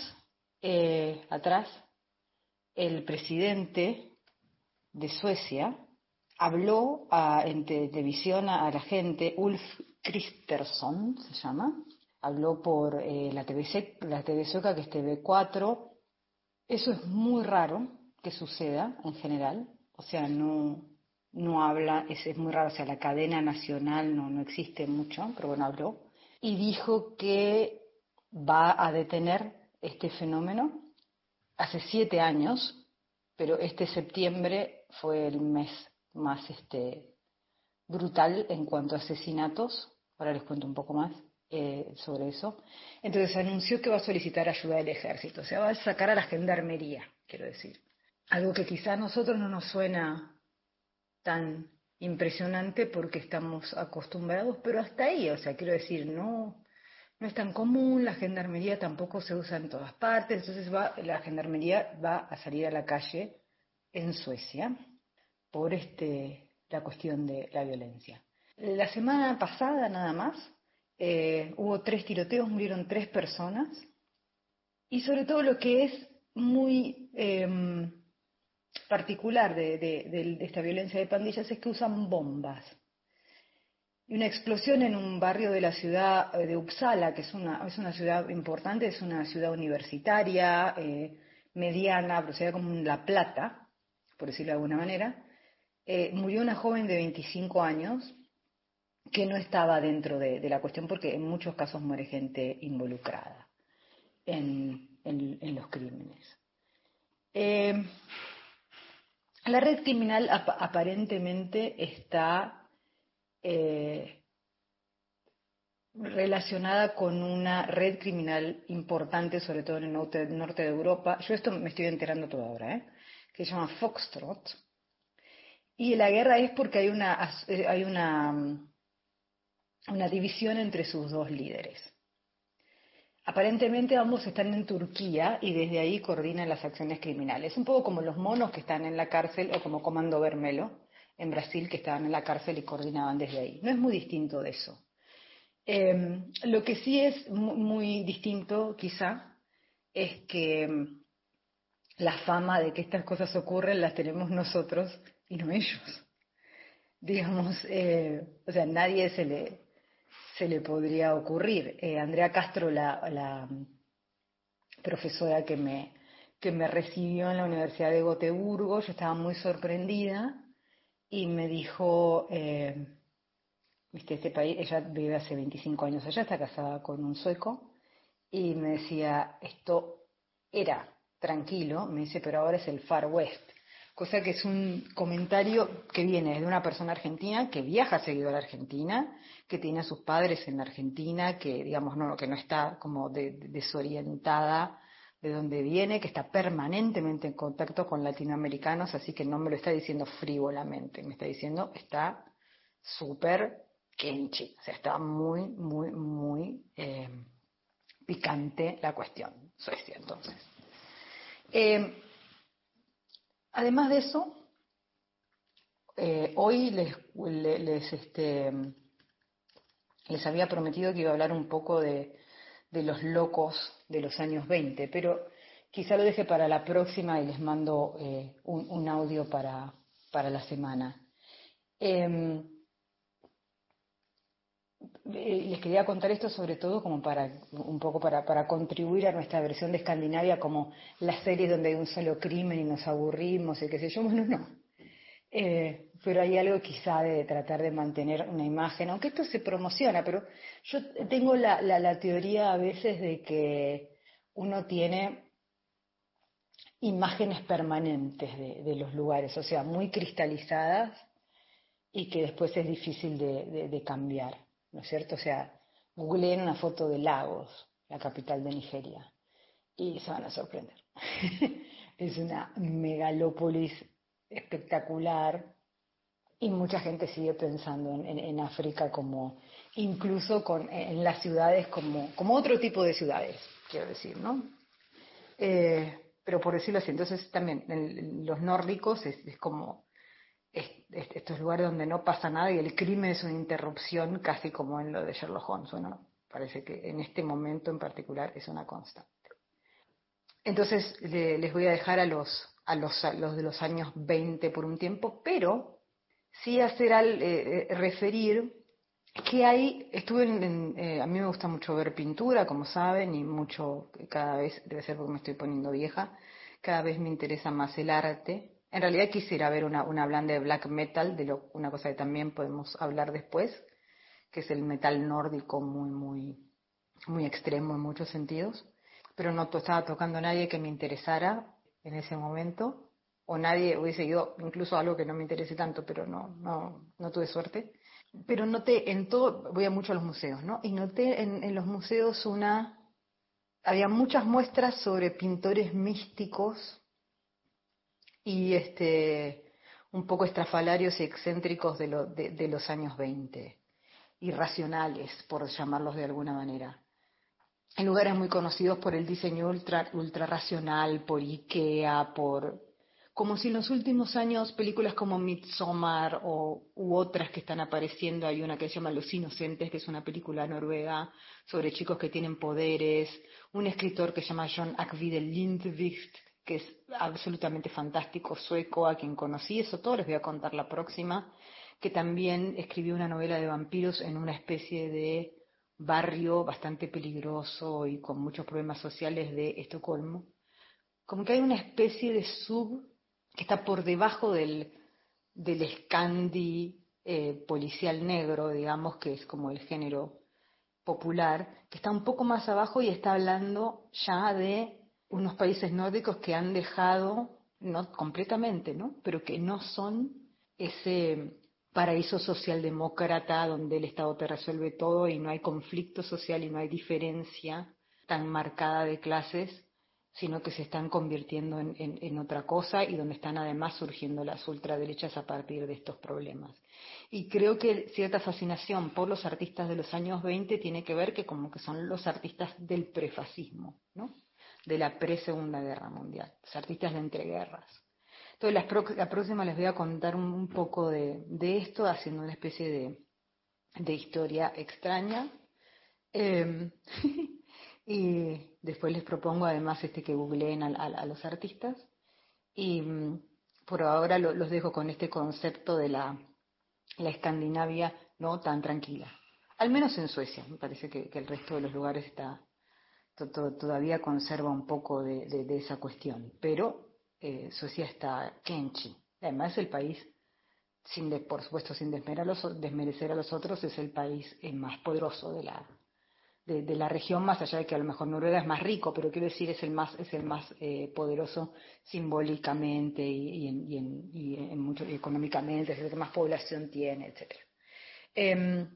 Speaker 23: eh, atrás el presidente de Suecia habló a- en te- televisión a, a la gente, Ulf Kristersson se llama, habló por eh, la, TV, la TV sueca que es TV4. Eso es muy raro que suceda en general, o sea, no, no habla, es, es muy raro, o sea, la cadena nacional no, no existe mucho, pero bueno, habló, y dijo que va a detener este fenómeno hace siete años, pero este septiembre fue el mes más este, brutal en cuanto a asesinatos. Ahora les cuento un poco más eh, sobre eso. Entonces anunció que va a solicitar ayuda del ejército, o sea, va a sacar a la gendarmería, quiero decir. Algo que quizá a nosotros no nos suena tan impresionante porque estamos acostumbrados, pero hasta ahí, o sea, quiero decir, no, no es tan común, la gendarmería tampoco se usa en todas partes, entonces va, la gendarmería va a salir a la calle en Suecia por este, la cuestión de la violencia. La semana pasada nada más eh, hubo tres tiroteos, murieron tres personas y sobre todo lo que es muy em, particular de, esta violencia de pandillas es que usan bombas. Y una explosión en un barrio de la ciudad eh, de Uppsala, que es una, es una ciudad importante, es una ciudad universitaria, eh, mediana, pero sería como La Plata, por decirlo de alguna manera, murió una joven de 25 años que no estaba dentro de, la cuestión porque en muchos casos muere gente involucrada en, en- los crímenes. Eh, la red criminal ap- aparentemente está eh, relacionada con una red criminal importante, sobre todo en el norte, de Europa. Yo esto me estoy enterando todo ahora, ¿eh? que se llama Foxtrot. Y la guerra es porque hay una, eh, hay una, mm, una división entre sus dos líderes. Aparentemente ambos están en Turquía y desde ahí coordinan las acciones criminales. Un poco como los monos que están en la cárcel o como Comando Vermelo en Brasil que estaban en la cárcel y coordinaban desde ahí. No es muy distinto de eso. Eh, lo que sí es mu- muy distinto quizá es que mm, la fama de que estas cosas ocurren las tenemos nosotros y no ellos. Digamos, eh, o sea, nadie se le, se le podría ocurrir. Eh, Andrea Castro, la, profesora que me, que me recibió en la Universidad de Gotemburgo, yo estaba muy sorprendida y me dijo, eh, viste, este país, ella vive hace 25 años allá, está casada con un sueco, y me decía, esto era tranquilo, me dice, pero ahora es el Far West. Cosa que es un comentario que viene de una persona argentina que viaja seguido a la Argentina, que tiene a sus padres en la Argentina, que digamos no, que no está como de- de- desorientada de donde viene, que está permanentemente en contacto con latinoamericanos, así que no me lo está diciendo frívolamente, me está diciendo está súper kenchi, o sea, está muy, muy, muy eh, picante la cuestión, Suecia entonces. Eh, además de eso, eh, hoy les, le- les, este, les había prometido que iba a hablar un poco de, de los locos de los años 20, pero quizá lo deje para la próxima y les mando eh, un, un audio para, para la semana. Em, eh, les quería contar esto sobre todo como para un poco para, para contribuir a nuestra versión de Escandinavia como las series donde hay un solo crimen y nos aburrimos y qué sé yo, bueno, no. Eh, pero hay algo quizá de tratar de mantener una imagen, aunque esto se promociona, pero yo tengo la, la, la teoría a veces de que uno tiene imágenes permanentes de, de los lugares, o sea, muy cristalizadas y que después es difícil de, de- de cambiar. ¿no es cierto? O sea, googleen una foto de Lagos, la capital de Nigeria, y se van a sorprender. es una megalópolis espectacular y mucha gente sigue pensando en, África como, incluso con, en las ciudades como, como otro tipo de ciudades, quiero decir, ¿no? Eh, pero por decirlo así, entonces también los nórdicos es, como es- es- estos lugares donde no pasa nada y el crimen es una interrupción casi como en lo de Sherlock Holmes. Bueno, parece que en este momento en particular es una constante. Entonces le- les voy a dejar a los, a los, a los de los años 20 por un tiempo, pero sí hacer al, eh, eh, referir que hay, estuve en, eh, a mí me gusta mucho ver pintura, como saben, y mucho, cada vez, debe ser porque me estoy poniendo vieja, cada vez me interesa más el arte. En realidad quisiera ver una, una blanda de black metal, de lo, una cosa que también podemos hablar después, que es el metal nórdico muy, muy, muy extremo en muchos sentidos. Pero no estaba tocando a nadie que me interesara en ese momento, o nadie hubiese ido, incluso algo que no me interese tanto, pero no, no, no tuve suerte. Pero noté en todo, voy a mucho a los museos, ¿no? Y noté en, en los museos una, había muchas muestras sobre pintores místicos y este, un poco estrafalarios y excéntricos de, lo- de- de los años 20, irracionales, por llamarlos de alguna manera. En lugares muy conocidos por el diseño ultra, ultra racional, por Ikea, por como si en los últimos años películas como Midsommar o u otras que están apareciendo, hay una que se llama Los Inocentes, que es una película noruega sobre chicos que tienen poderes, un escritor que se llama John Akvide Lindqvist, que es absolutamente fantástico, sueco, a quien conocí, eso todo les voy a contar la próxima, que también escribió una novela de vampiros en una especie de barrio bastante peligroso y con muchos problemas sociales de Estocolmo. Como que hay una especie de sub que está por debajo del, del Scandi eh, policial negro, digamos, que es como el género popular, que está un poco más abajo y está hablando ya de unos países nórdicos que han dejado, no completamente, ¿no? Pero que no son ese paraíso socialdemócrata donde el Estado te resuelve todo y no hay conflicto social y no hay diferencia tan marcada de clases, sino que se están convirtiendo en, otra cosa y donde están además surgiendo las ultraderechas a partir de estos problemas. Y creo que cierta fascinación por los artistas de los años 20 tiene que ver que como que son los artistas del prefascismo, ¿no? de la pre-segunda guerra mundial, los artistas de entreguerras. Entonces, la próxima les voy a contar un, poco de, esto, haciendo una especie de, de historia extraña. Eh, y después les propongo además este que googleen a, a- a los artistas. Y mm, por ahora lo- los dejo con este concepto de la, la Escandinavia no tan tranquila. Al menos en Suecia, me parece que, el resto de los lugares está to- to- todavía conserva un poco de- de esa cuestión. Pero eh, Suecia está kenchi. Además, el país, por supuesto, sin desmerecer a, los, otros, es el país eh, más poderoso de la, de, la región, más allá de que a lo mejor Noruega es más rico, pero quiero decir, es el más, es el más eh, poderoso simbólicamente y, en, económicamente, es el que más población tiene, etcétera. Em,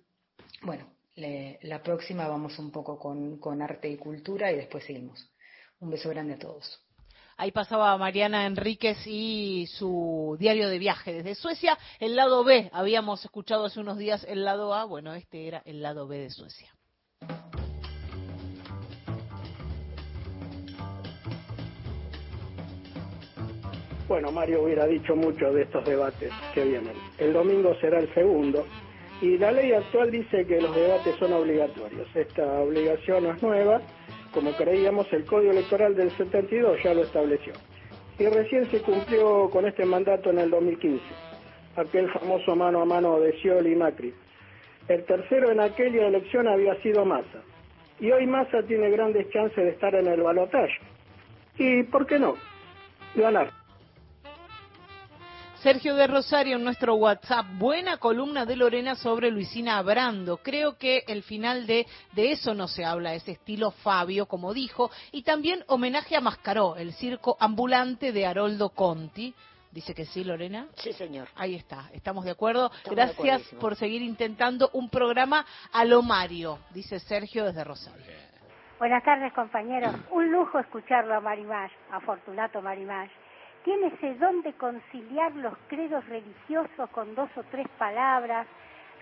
Speaker 23: bueno, la próxima vamos un poco con, con arte y cultura y después seguimos. Un beso grande a todos.
Speaker 1: Ahí pasaba Mariana Enríquez y su diario de viaje desde Suecia. El lado B, habíamos escuchado hace unos días el lado A, bueno, este era el lado B de Suecia.
Speaker 24: Bueno, Mario hubiera dicho mucho de estos debates que vienen. El domingo será el segundo y la ley actual dice que los debates son obligatorios. Esta obligación no es nueva, como creíamos el Código Electoral del 72 ya lo estableció. Y recién se cumplió con este mandato en el 2015, aquel famoso mano a mano de Scioli y Macri. El tercero en aquella elección había sido Massa. Y hoy Massa tiene grandes chances de estar en el balotaje. ¿Y por qué no? Ganar.
Speaker 1: Sergio de Rosario en nuestro WhatsApp. Buena columna de Lorena sobre Luisina Abrando. Creo que el final de, de eso no se habla, ese estilo Fabio, como dijo. Y también homenaje a Mascaró, el circo ambulante de Haroldo Conti. Dice que sí, Lorena.
Speaker 3: Sí, señor.
Speaker 1: Ahí está, estamos de acuerdo.
Speaker 3: Estamos
Speaker 1: Gracias por seguir intentando un programa a lo Mario, dice Sergio desde Rosario.
Speaker 25: Buenas tardes, compañeros. Un lujo escucharlo a Marimás, a Fortunato Marimás. Tiene ese don de conciliar los credos religiosos con dos o tres palabras.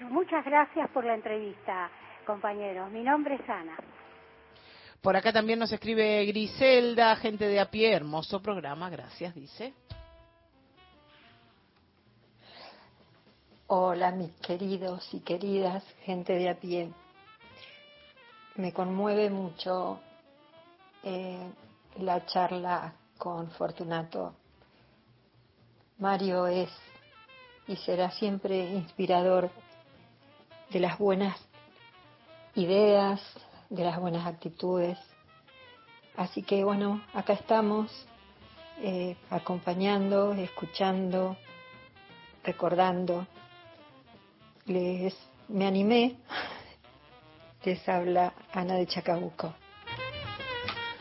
Speaker 25: Muchas gracias por la entrevista, compañeros. Mi nombre es Ana.
Speaker 1: Por acá también nos escribe Griselda, gente de a pie, hermoso programa, gracias, dice.
Speaker 26: Hola, mis queridos y queridas, gente de a pie. Me conmueve mucho eh, la charla con Fortunato. Mario es y será siempre inspirador de las buenas ideas, de las buenas actitudes. Así que bueno, acá estamos eh, acompañando, escuchando, recordando. Les me animé. Les habla Ana de Chacabuco.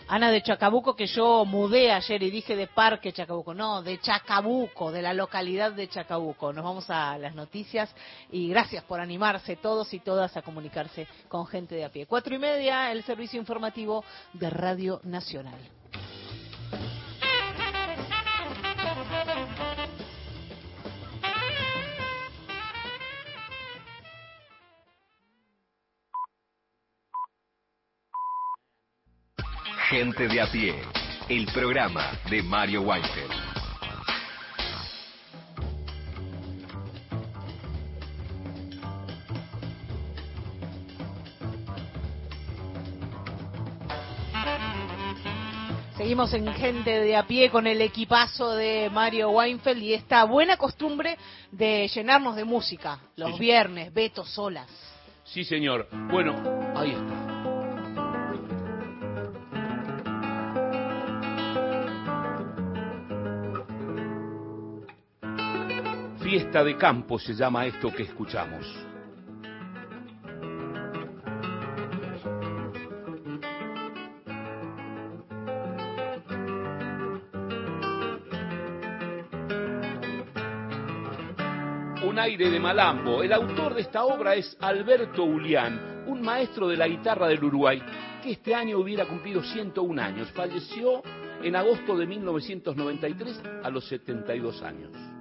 Speaker 1: Ana de Chacabuco, que yo mudé ayer y dije de Parque Chacabuco, no, de Chacabuco, de la localidad de Chacabuco. Nos vamos a las noticias y gracias por animarse todos y todas a comunicarse con gente de a pie. Cuatro y media, el servicio informativo de Radio Nacional.
Speaker 5: Gente de a pie, el programa de Mario Weinfeld.
Speaker 1: Seguimos en Gente de a pie con el equipazo de Mario Weinfeld y esta buena costumbre de llenarnos de música los
Speaker 2: Sí.
Speaker 1: viernes, Beto Solas.
Speaker 2: Sí, señor. Bueno, ahí está. De campo se llama esto que escuchamos. Un aire de malambo. El autor de esta obra es Alberto Ulián, un maestro de la guitarra del Uruguay, que este año hubiera cumplido 101 años. Falleció en agosto de 1993 a los 72 años.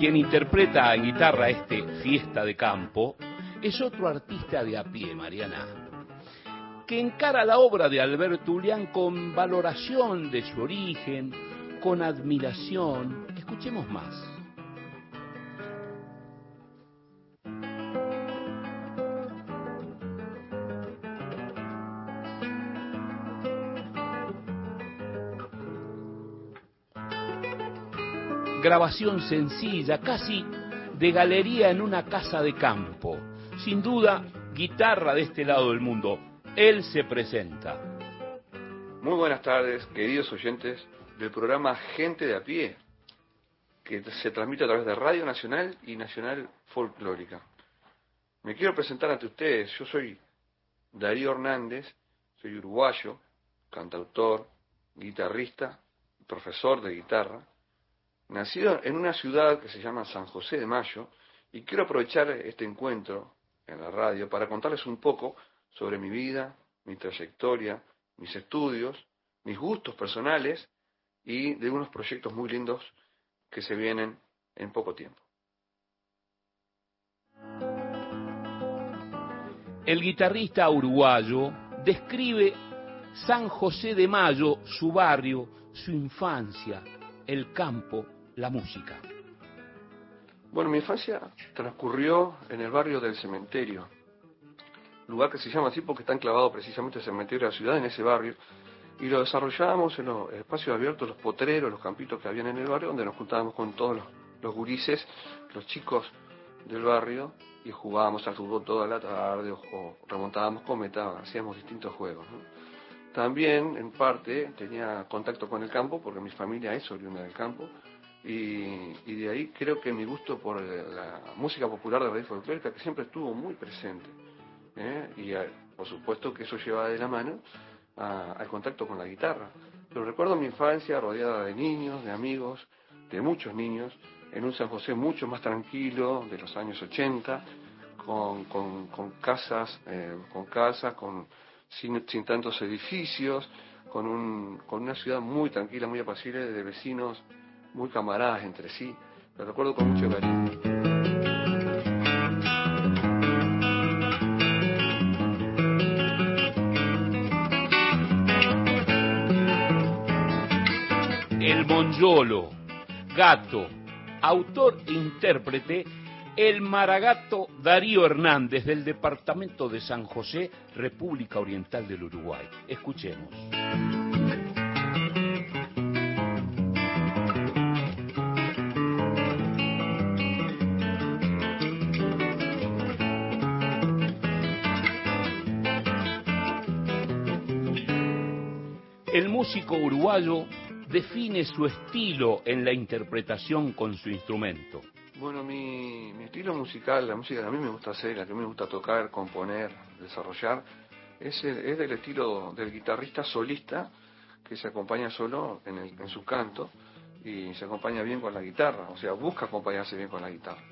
Speaker 2: Quien interpreta en guitarra este Fiesta de Campo es otro artista de a pie, Mariana, que encara la obra de Alberto Ulián con valoración de su origen, con admiración. Escuchemos más. Grabación sencilla, casi de galería en una casa de campo. Sin duda, guitarra de este lado del mundo. Él se presenta.
Speaker 27: Muy buenas tardes, queridos oyentes del programa Gente de a pie, que se transmite a través de Radio Nacional y Nacional Folclórica. Me quiero presentar ante ustedes. Yo soy Darío Hernández, soy uruguayo, cantautor, guitarrista, profesor de guitarra, nacido en una ciudad que se llama San José de Mayo, y quiero aprovechar este encuentro en la radio para contarles un poco sobre mi vida, mi trayectoria, mis estudios, mis gustos personales y de unos proyectos muy lindos que se vienen en poco tiempo.
Speaker 2: El guitarrista uruguayo describe San José de Mayo, su barrio, su infancia, el campo, la música.
Speaker 27: Bueno, mi infancia transcurrió en el barrio del cementerio, lugar que se llama así porque está enclavado precisamente el cementerio de la ciudad, en ese barrio, y lo desarrollábamos en los espacios abiertos, los potreros, los campitos que habían en el barrio, donde nos juntábamos con todos los, los gurises, los chicos del barrio, y jugábamos al fútbol toda la tarde, o, remontábamos cometa, hacíamos distintos juegos. También, en parte, tenía contacto con el campo, porque mi familia es oriunda del campo, y, y de ahí creo que mi gusto por la música popular de raíz folclórica, que siempre estuvo muy presente. ¿eh? y a- por supuesto que eso lleva de la mano a- al contacto con la guitarra. Pero recuerdo mi infancia rodeada de niños, de amigos, de muchos niños, en un San José mucho más tranquilo, de los años 80, con, con- con casas, eh, con casas, con, sin, sin tantos edificios, con, un, con una ciudad muy tranquila, muy apacible, de vecinos muy camaradas entre sí. Lo recuerdo con mucho cariño.
Speaker 2: El Monjolo, gato, autor e intérprete, el maragato Darío Hernández del departamento de San José, República Oriental del Uruguay. Escuchemos. Músico uruguayo define su estilo en la interpretación con su instrumento.
Speaker 27: Bueno, mi, estilo musical, la música que a mí me gusta hacer, la que me gusta tocar, componer, desarrollar, es, el- del estilo del guitarrista solista que se acompaña solo en, el- en su canto y se acompaña bien con la guitarra, o sea, busca acompañarse bien con la guitarra,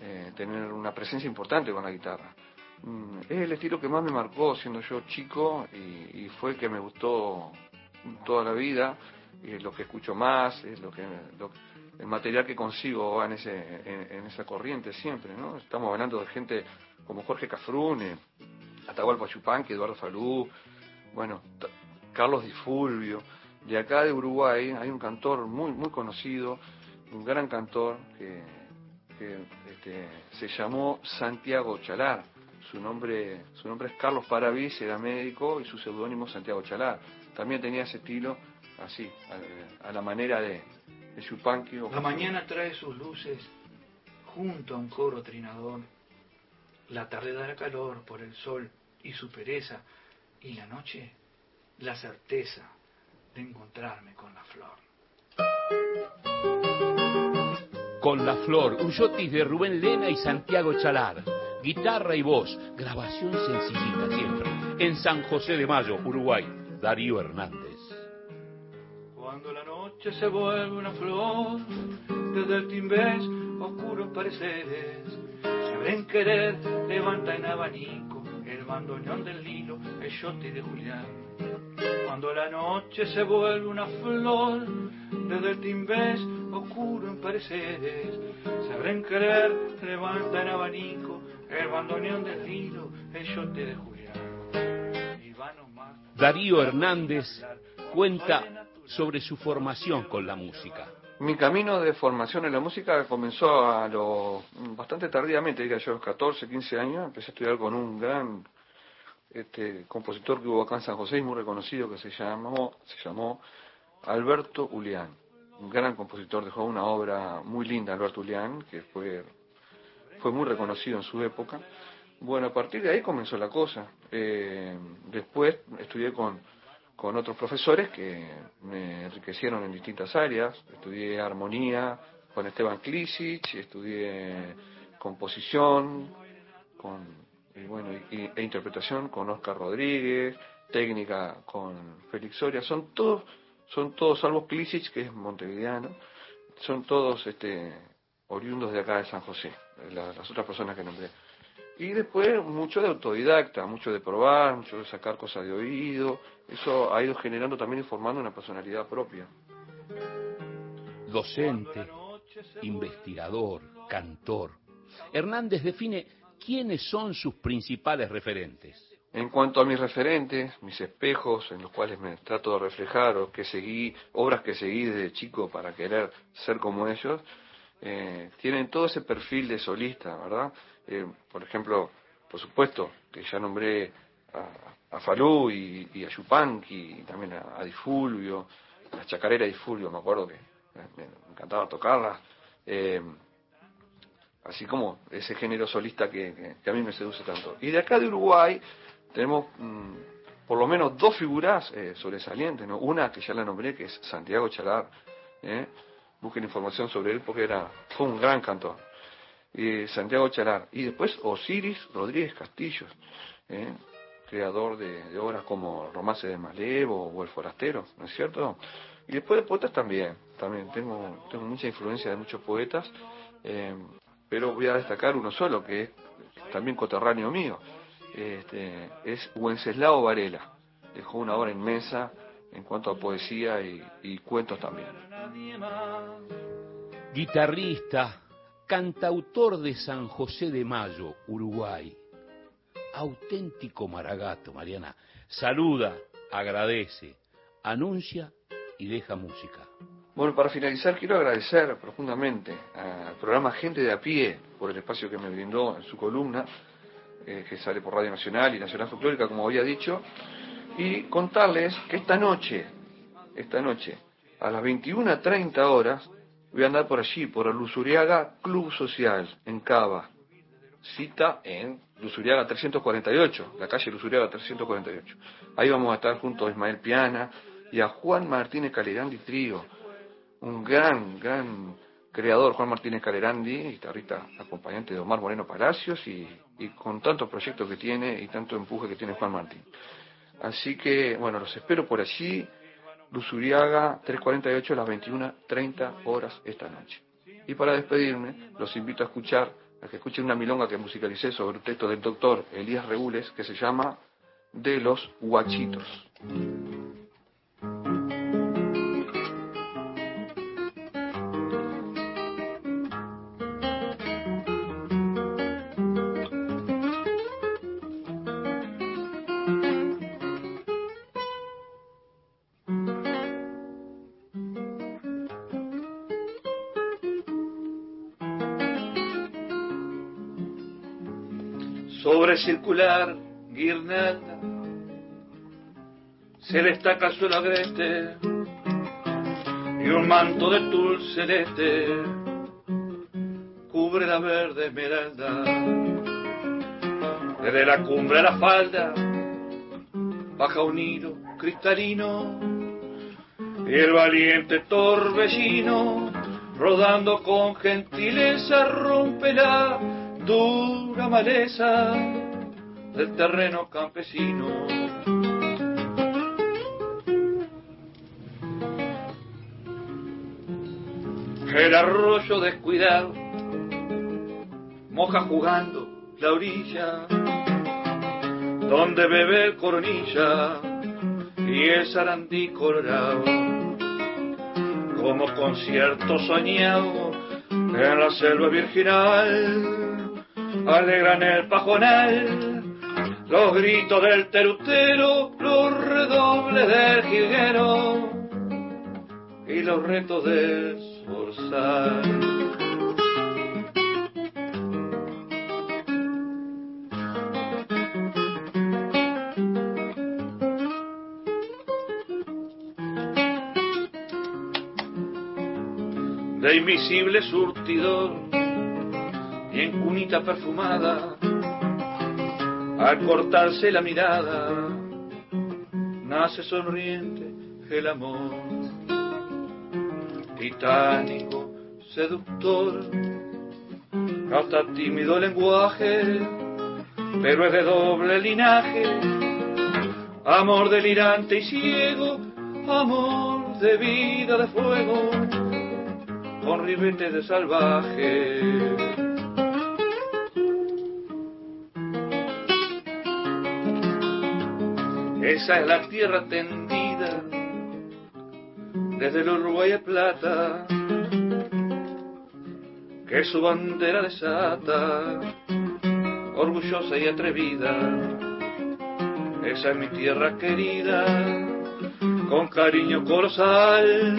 Speaker 27: eh, tener una presencia importante con la guitarra. Mm, es el estilo que más me marcó siendo yo chico y, fue que me gustó toda la vida, y es lo que escucho más, es lo que el material que consigo en ese en, esa corriente siempre, ¿no? Estamos hablando de gente como Jorge Cafrune, Atahualpa Yupanqui, Eduardo Falú, bueno, Carlos Di Fulvio, de acá de Uruguay hay un cantor muy muy conocido, un gran cantor que, que, este, se llamó Santiago Chalar. Su nombre, su nombre es Carlos Paravis, era médico y su seudónimo Santiago Chalar. También tenía ese estilo así, a, a la manera de, de Yupanqui.
Speaker 28: La mañana trae sus luces junto a un coro trinador. La tarde dará calor por el sol y su pereza. Y la noche, la certeza de encontrarme con la flor.
Speaker 2: Con la flor, un yotis de Rubén Lena y Santiago Chalar. Guitarra y voz, grabación sencillita siempre. En San José de Mayo, Uruguay, Darío Hernández.
Speaker 28: Cuando la noche se vuelve una flor, desde el timbés oscuros pareceres, se abren querer, levanta en abanico el bandoneón del lilo, el yote de Julián. Cuando la noche se vuelve una flor, desde el timbés oscuro en pareceres, se abren querer, levanta en abanico el bandoneón del lilo, el yote de Julián.
Speaker 2: Darío Hernández cuenta sobre su formación con la música.
Speaker 27: Mi camino de formación en la música comenzó a lo bastante tardíamente, diría yo, a los 14, 15 años. Empecé a estudiar con un gran este, compositor que hubo acá en San José, muy reconocido, que se llamó, se llamó Alberto Ulián. Un gran compositor, dejó una obra muy linda, Alberto Ulián, que fue muy reconocido en su época. Bueno, a partir de ahí comenzó la cosa. Eh, después estudié con, con otros profesores que me enriquecieron en distintas áreas. Estudié armonía con Esteban Klisic, estudié composición con, y bueno, y- e interpretación con Oscar Rodríguez, técnica con Félix Soria. Son todos, son todos, salvo Klisic, que es montevideano, son todos este, oriundos de acá de San José, la- las otras personas que nombré. Y después mucho de autodidacta, mucho de probar, mucho de sacar cosas de oído. Eso ha ido generando también y formando una personalidad propia.
Speaker 2: Docente, investigador, cantor. Hernández define quiénes son sus principales referentes.
Speaker 27: En cuanto a mis referentes, mis espejos en los cuales me trato de reflejar o que seguí, obras que seguí desde chico para querer ser como ellos, eh, tienen todo ese perfil de solista, ¿verdad? Eh, por ejemplo, por supuesto, que ya nombré a, a Falú y, a Yupanqui, y también a, a Di Fulvio, la chacarera Di Fulvio, me acuerdo que me encantaba tocarla. Eh, así como ese género solista que a mí me seduce tanto. Y de acá de Uruguay tenemos mm, por lo menos dos figuras eh, sobresalientes, ¿no? Una que ya la nombré, que es Santiago Chalar, ¿eh? Busquen información sobre él porque era, fue un gran cantor. Santiago Chalar. Y después Osiris Rodríguez Castillos, ¿eh? creador de, obras como Romance de Malevo o El Forastero, ¿no es cierto? Y después de poetas también, también tengo, tengo mucha influencia de muchos poetas, eh, pero voy a destacar uno solo, que es también coterráneo mío, este, es Wenceslao Varela. Dejó una obra inmensa en cuanto a poesía y cuentos también.
Speaker 2: Guitarrista, cantautor de San José de Mayo, Uruguay. Auténtico maragato, Mariana. Saluda, agradece, anuncia y deja música.
Speaker 27: Bueno, para finalizar quiero agradecer profundamente al programa Gente de a pie por el espacio que me brindó en su columna, eh, que sale por Radio Nacional y Nacional Folclórica, como había dicho, y contarles que esta noche, esta noche, a las 21.30 horas, voy a andar por allí, por el Lusuriaga Club Social, en Cava. Cita en Lusuriaga 348, la calle Lusuriaga 348. Ahí vamos a estar junto a Ismael Piana y a Juan Martínez Calerandi Trío, un gran, gran creador, Juan Martínez Calerandi, guitarrista acompañante de Omar Moreno Palacios y, y con tantos proyectos que tiene y tanto empuje que tiene Juan Martín. Así que, bueno, los espero por allí, Lusuriaga 348 a las 21.30 horas esta noche. Y para despedirme, los invito a escuchar, a que escuchen una milonga que musicalicé sobre un texto del doctor Elías Regules que se llama De los Huachitos.
Speaker 28: Circular guirnalda se destaca su agreste y un manto de tul celeste cubre la verde esmeralda. Desde la cumbre a la falda baja un hilo cristalino y el valiente torbellino rodando con gentileza rompe la dura maleza del terreno campesino. El arroyo descuidado moja jugando la orilla donde bebe el coronilla y el sarandí colorado como concierto soñado en la selva virginal alegran el pajonal los gritos del terutero los redobles del jilguero y los retos del zorzal de invisible surtidor y en cunita perfumada, al cortarse la mirada, nace sonriente el amor, titánico, seductor, hasta tímido lenguaje, pero es de doble linaje, amor delirante y ciego, amor de vida de fuego con ribete de salvaje. Esa es la tierra tendida desde el Uruguay a Plata, que su bandera desata, orgullosa y atrevida. Esa es mi tierra querida, con cariño colosal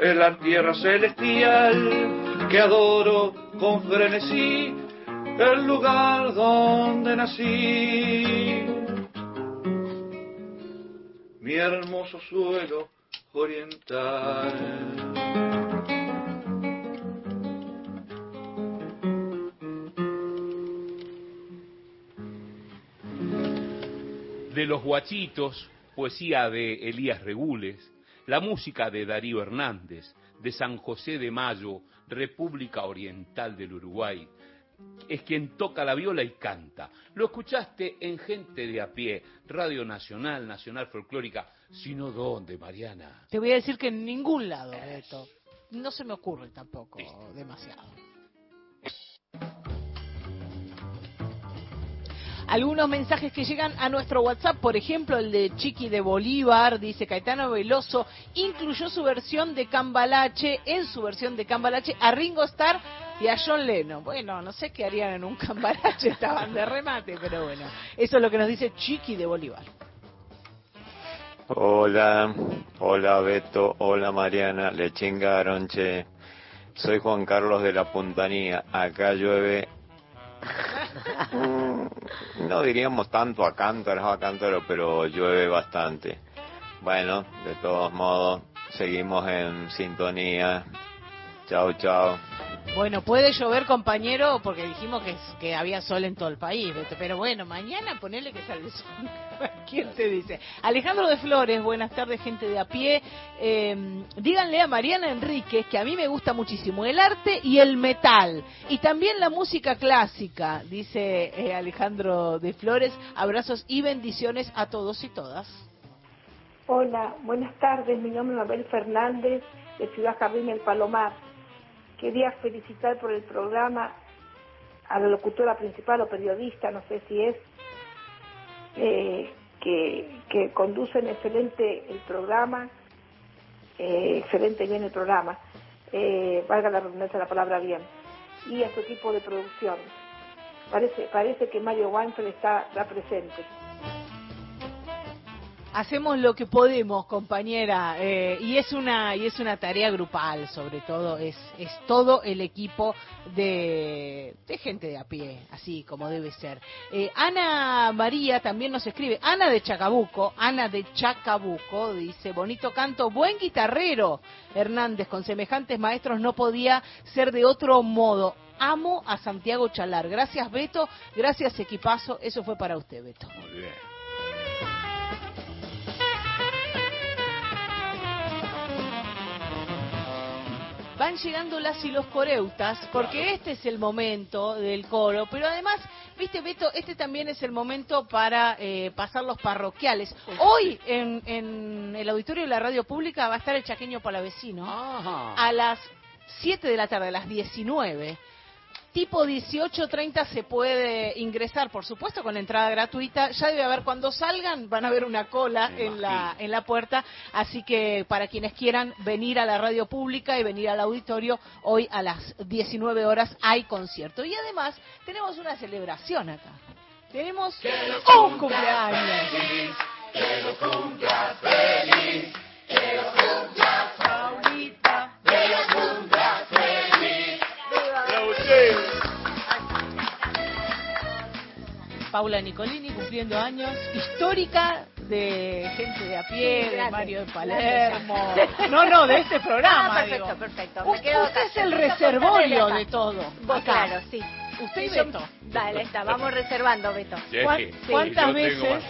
Speaker 28: es la tierra celestial que adoro con frenesí, el lugar donde nací. Mi hermoso suelo oriental.
Speaker 2: De los guachitos, poesía de Elías Regules, La música de Darío Hernández, de San José de Mayo, República Oriental del Uruguay, es quien toca la viola y canta. Lo escuchaste en Gente de a pie, Radio Nacional, Nacional Folclórica, sino dónde, Mariana.
Speaker 1: Te voy a decir que en ningún lado, Beto. No se me ocurre tampoco demasiado. Algunos mensajes que llegan a nuestro WhatsApp, por ejemplo, el de Chiqui de Bolívar, dice Caetano Veloso, incluyó su versión de Cambalache, en su versión de Cambalache, a Ringo Starr y a John Lennon. Bueno, no sé qué harían en un Cambalache, estaban de remate, pero bueno, eso es lo que nos dice Chiqui de Bolívar.
Speaker 29: Hola, hola Beto, hola Mariana, le chingaron, che. Soy Juan Carlos de la Puntanía, acá llueve, mm, no diríamos tanto a cántaro, a cántaro, pero llueve bastante. Bueno, de todos modos, seguimos en sintonía. Chao, chao.
Speaker 1: Bueno, puede llover, compañero, porque dijimos que, que había sol en todo el país, pero bueno, mañana ponele que sale el sol. ¿Quién te dice? Alejandro de Flores, buenas tardes, gente de a pie. Eh, díganle a Mariana Enríquez que a mí me gusta muchísimo el arte y el metal, y también la música clásica, dice eh, Alejandro de Flores. Abrazos y bendiciones a todos y todas.
Speaker 30: Hola, buenas tardes. Mi nombre es Mabel Fernández, de Ciudad Jardín El Palomar. Quería felicitar por el programa a la locutora principal o periodista, no sé si es, eh, que, que conducen excelente el programa, eh, excelente bien el programa, eh, valga la redundancia la palabra bien, y a su equipo de producción. Parece, parece que Mario Weinfeld está presente.
Speaker 1: Hacemos lo que podemos, compañera, eh, y es una y es una tarea grupal, sobre todo es es todo el equipo de, de gente de a pie, así como debe ser. Eh, Ana María también nos escribe, Ana de Chacabuco, Ana de Chacabuco dice bonito canto, buen guitarrero, Hernández con semejantes maestros no podía ser de otro modo. Amo a Santiago Chalar. Gracias Beto, gracias equipazo. Eso fue para usted, Beto.
Speaker 2: Muy bien.
Speaker 1: Van llegando las y los coreutas, porque este es el momento del coro, pero además, viste Beto, este también es el momento para eh, pasar los parroquiales. Hoy en, en el auditorio de la radio pública va a estar el chaqueño palavecino a las 7 de la tarde, a las 19 tipo 18.30 se puede ingresar, por supuesto, con entrada gratuita. Ya debe haber, cuando salgan, van a ver una cola en la, en la puerta. Así que para quienes quieran venir a la radio pública y venir al auditorio, hoy a las 19 horas hay concierto. Y además, tenemos una celebración acá. Tenemos un cumpleaños.
Speaker 31: Que lo cumpla feliz, que lo cumpla Paulita, que lo cumpla feliz.
Speaker 1: Paula Nicolini cumpliendo años, histórica de gente de a pie, de Mario de Palermo. No, no, de este programa.
Speaker 3: Ah, perfecto,
Speaker 1: digo.
Speaker 3: perfecto. Me
Speaker 1: Usted,
Speaker 3: quedo
Speaker 1: usted
Speaker 3: acá.
Speaker 1: es el reservorio de todo.
Speaker 3: Vos,
Speaker 1: acá.
Speaker 3: claro, sí.
Speaker 1: Usted y Beto.
Speaker 3: Dale, está, vamos reservando, Beto.
Speaker 1: ¿Cuán- ¿Cuántas veces,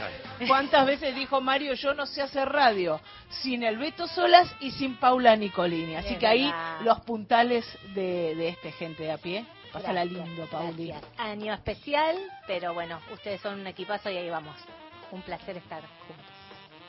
Speaker 1: cuántas veces dijo Mario, yo no sé hacer radio sin el Beto Solas y sin Paula Nicolini? Así
Speaker 3: Es
Speaker 1: que ahí
Speaker 3: verdad.
Speaker 1: los puntales de, de este gente de a pie. Pásala
Speaker 32: Gracias,
Speaker 1: lindo, Pauli.
Speaker 32: gracias. Año especial, pero bueno, ustedes son un equipazo y ahí vamos. Un placer estar juntos.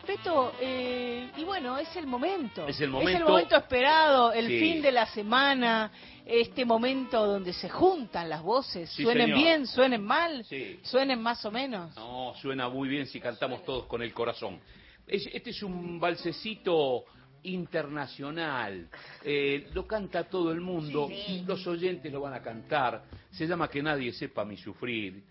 Speaker 1: Beto, eh, y bueno, es el momento.
Speaker 2: Es el
Speaker 1: Es
Speaker 2: momento-
Speaker 1: el momento esperado, el
Speaker 2: Sí.
Speaker 1: fin de la semana, este momento donde se juntan las voces.
Speaker 2: Sí,
Speaker 1: suenen
Speaker 2: señor.
Speaker 1: bien, suenen mal,
Speaker 2: Sí.
Speaker 1: suenen más o menos.
Speaker 2: No, suena muy bien si cantamos todos con el corazón. Es- Este es un balsecito internacional. Eh, lo canta todo el mundo. Los oyentes lo van a cantar. Se llama Que nadie sepa mi sufrir.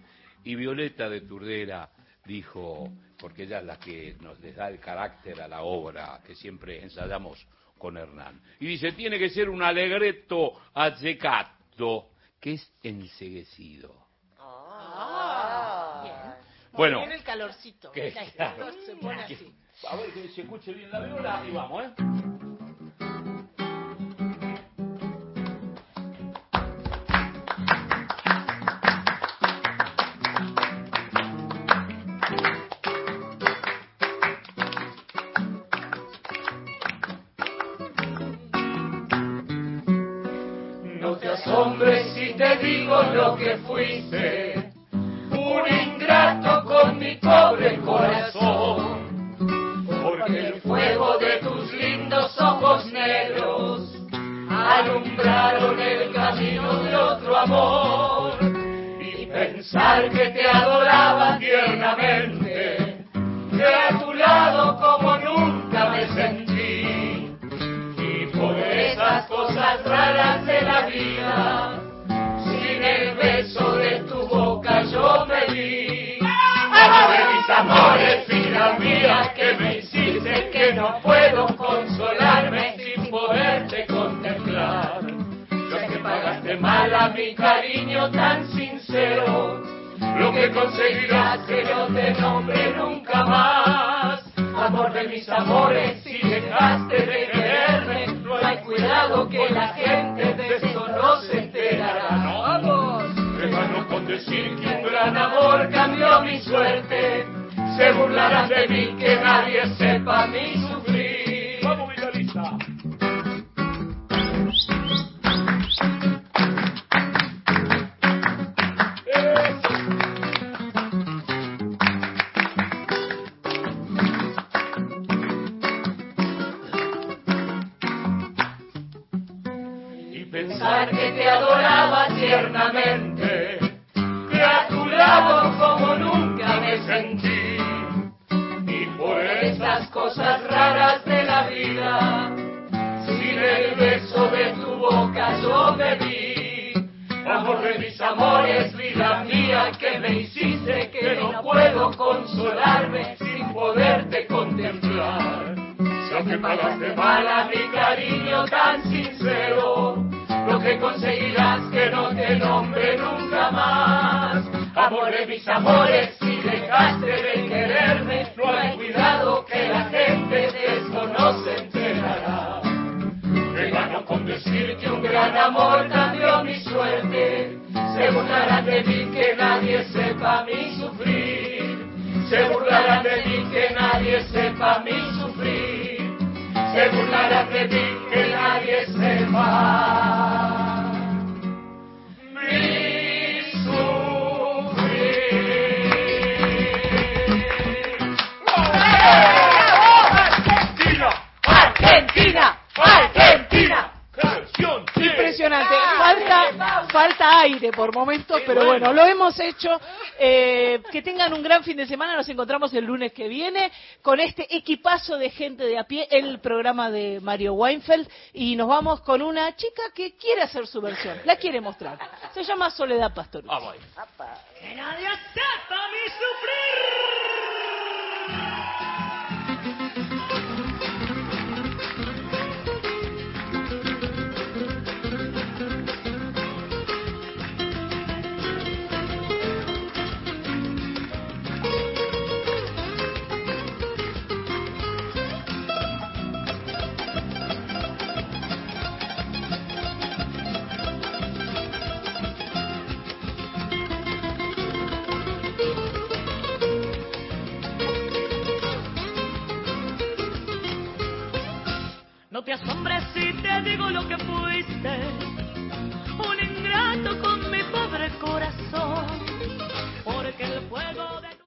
Speaker 2: Y Violeta de Turdera dijo, porque ella es la que nos les da el carácter a la obra que siempre ensayamos con Hernán. Y dice, tiene que ser un alegreto azzecato, que es enseguecido. Bueno.
Speaker 1: Viene el calorcito.
Speaker 2: Que-
Speaker 1: Mira,
Speaker 2: claro.
Speaker 1: Se pone así.
Speaker 2: A ver que se escuche bien la viola y vamos, ¿eh?
Speaker 31: Lo que fuiste, un ingrato con mi pobre corazón, porque el fuego de tus lindos ojos negros alumbraron el camino de otro amor. Y pensar que te adoraba tiernamente, que a tu lado como nunca me sentí. Y por esas cosas raras de la vida, amores, vida mía, que me hiciste que no puedo consolarme sin poderte contemplar. Ya que pagaste mal a mi cariño tan sincero, lo que conseguirás que no te nombre nunca más. Amor de mis amores, si dejaste de quererme, no hay cuidado que la gente de esto no se enterará. Vamos, hermano, con decir que un gran amor cambió mi suerte, se burlarán de mí que nadie sepa mi sufrir. Amores, si dejaste de quererme, no hay cuidado que la gente de esto no se enterará. Me gano con decir que un gran amor cambió mi suerte, se burlarán de mí que nadie sepa mi sufrir. Se burlarán de mí que nadie sepa mi sufrir. Se burlarán de mí
Speaker 1: aire por momentos, pero bueno, lo hemos hecho. Eh, que tengan un gran fin de semana. Nos encontramos el lunes que viene con este equipazo de gente de a pie, el programa de Mario Weinfeld. Y nos vamos con una chica que quiere hacer su versión, la quiere mostrar. Se llama Soledad Pastor.
Speaker 2: Vamos.
Speaker 31: Que nadie sepa mi sufrir.
Speaker 7: Te asombres si te digo lo que fuiste, un ingrato con mi pobre corazón, porque el fuego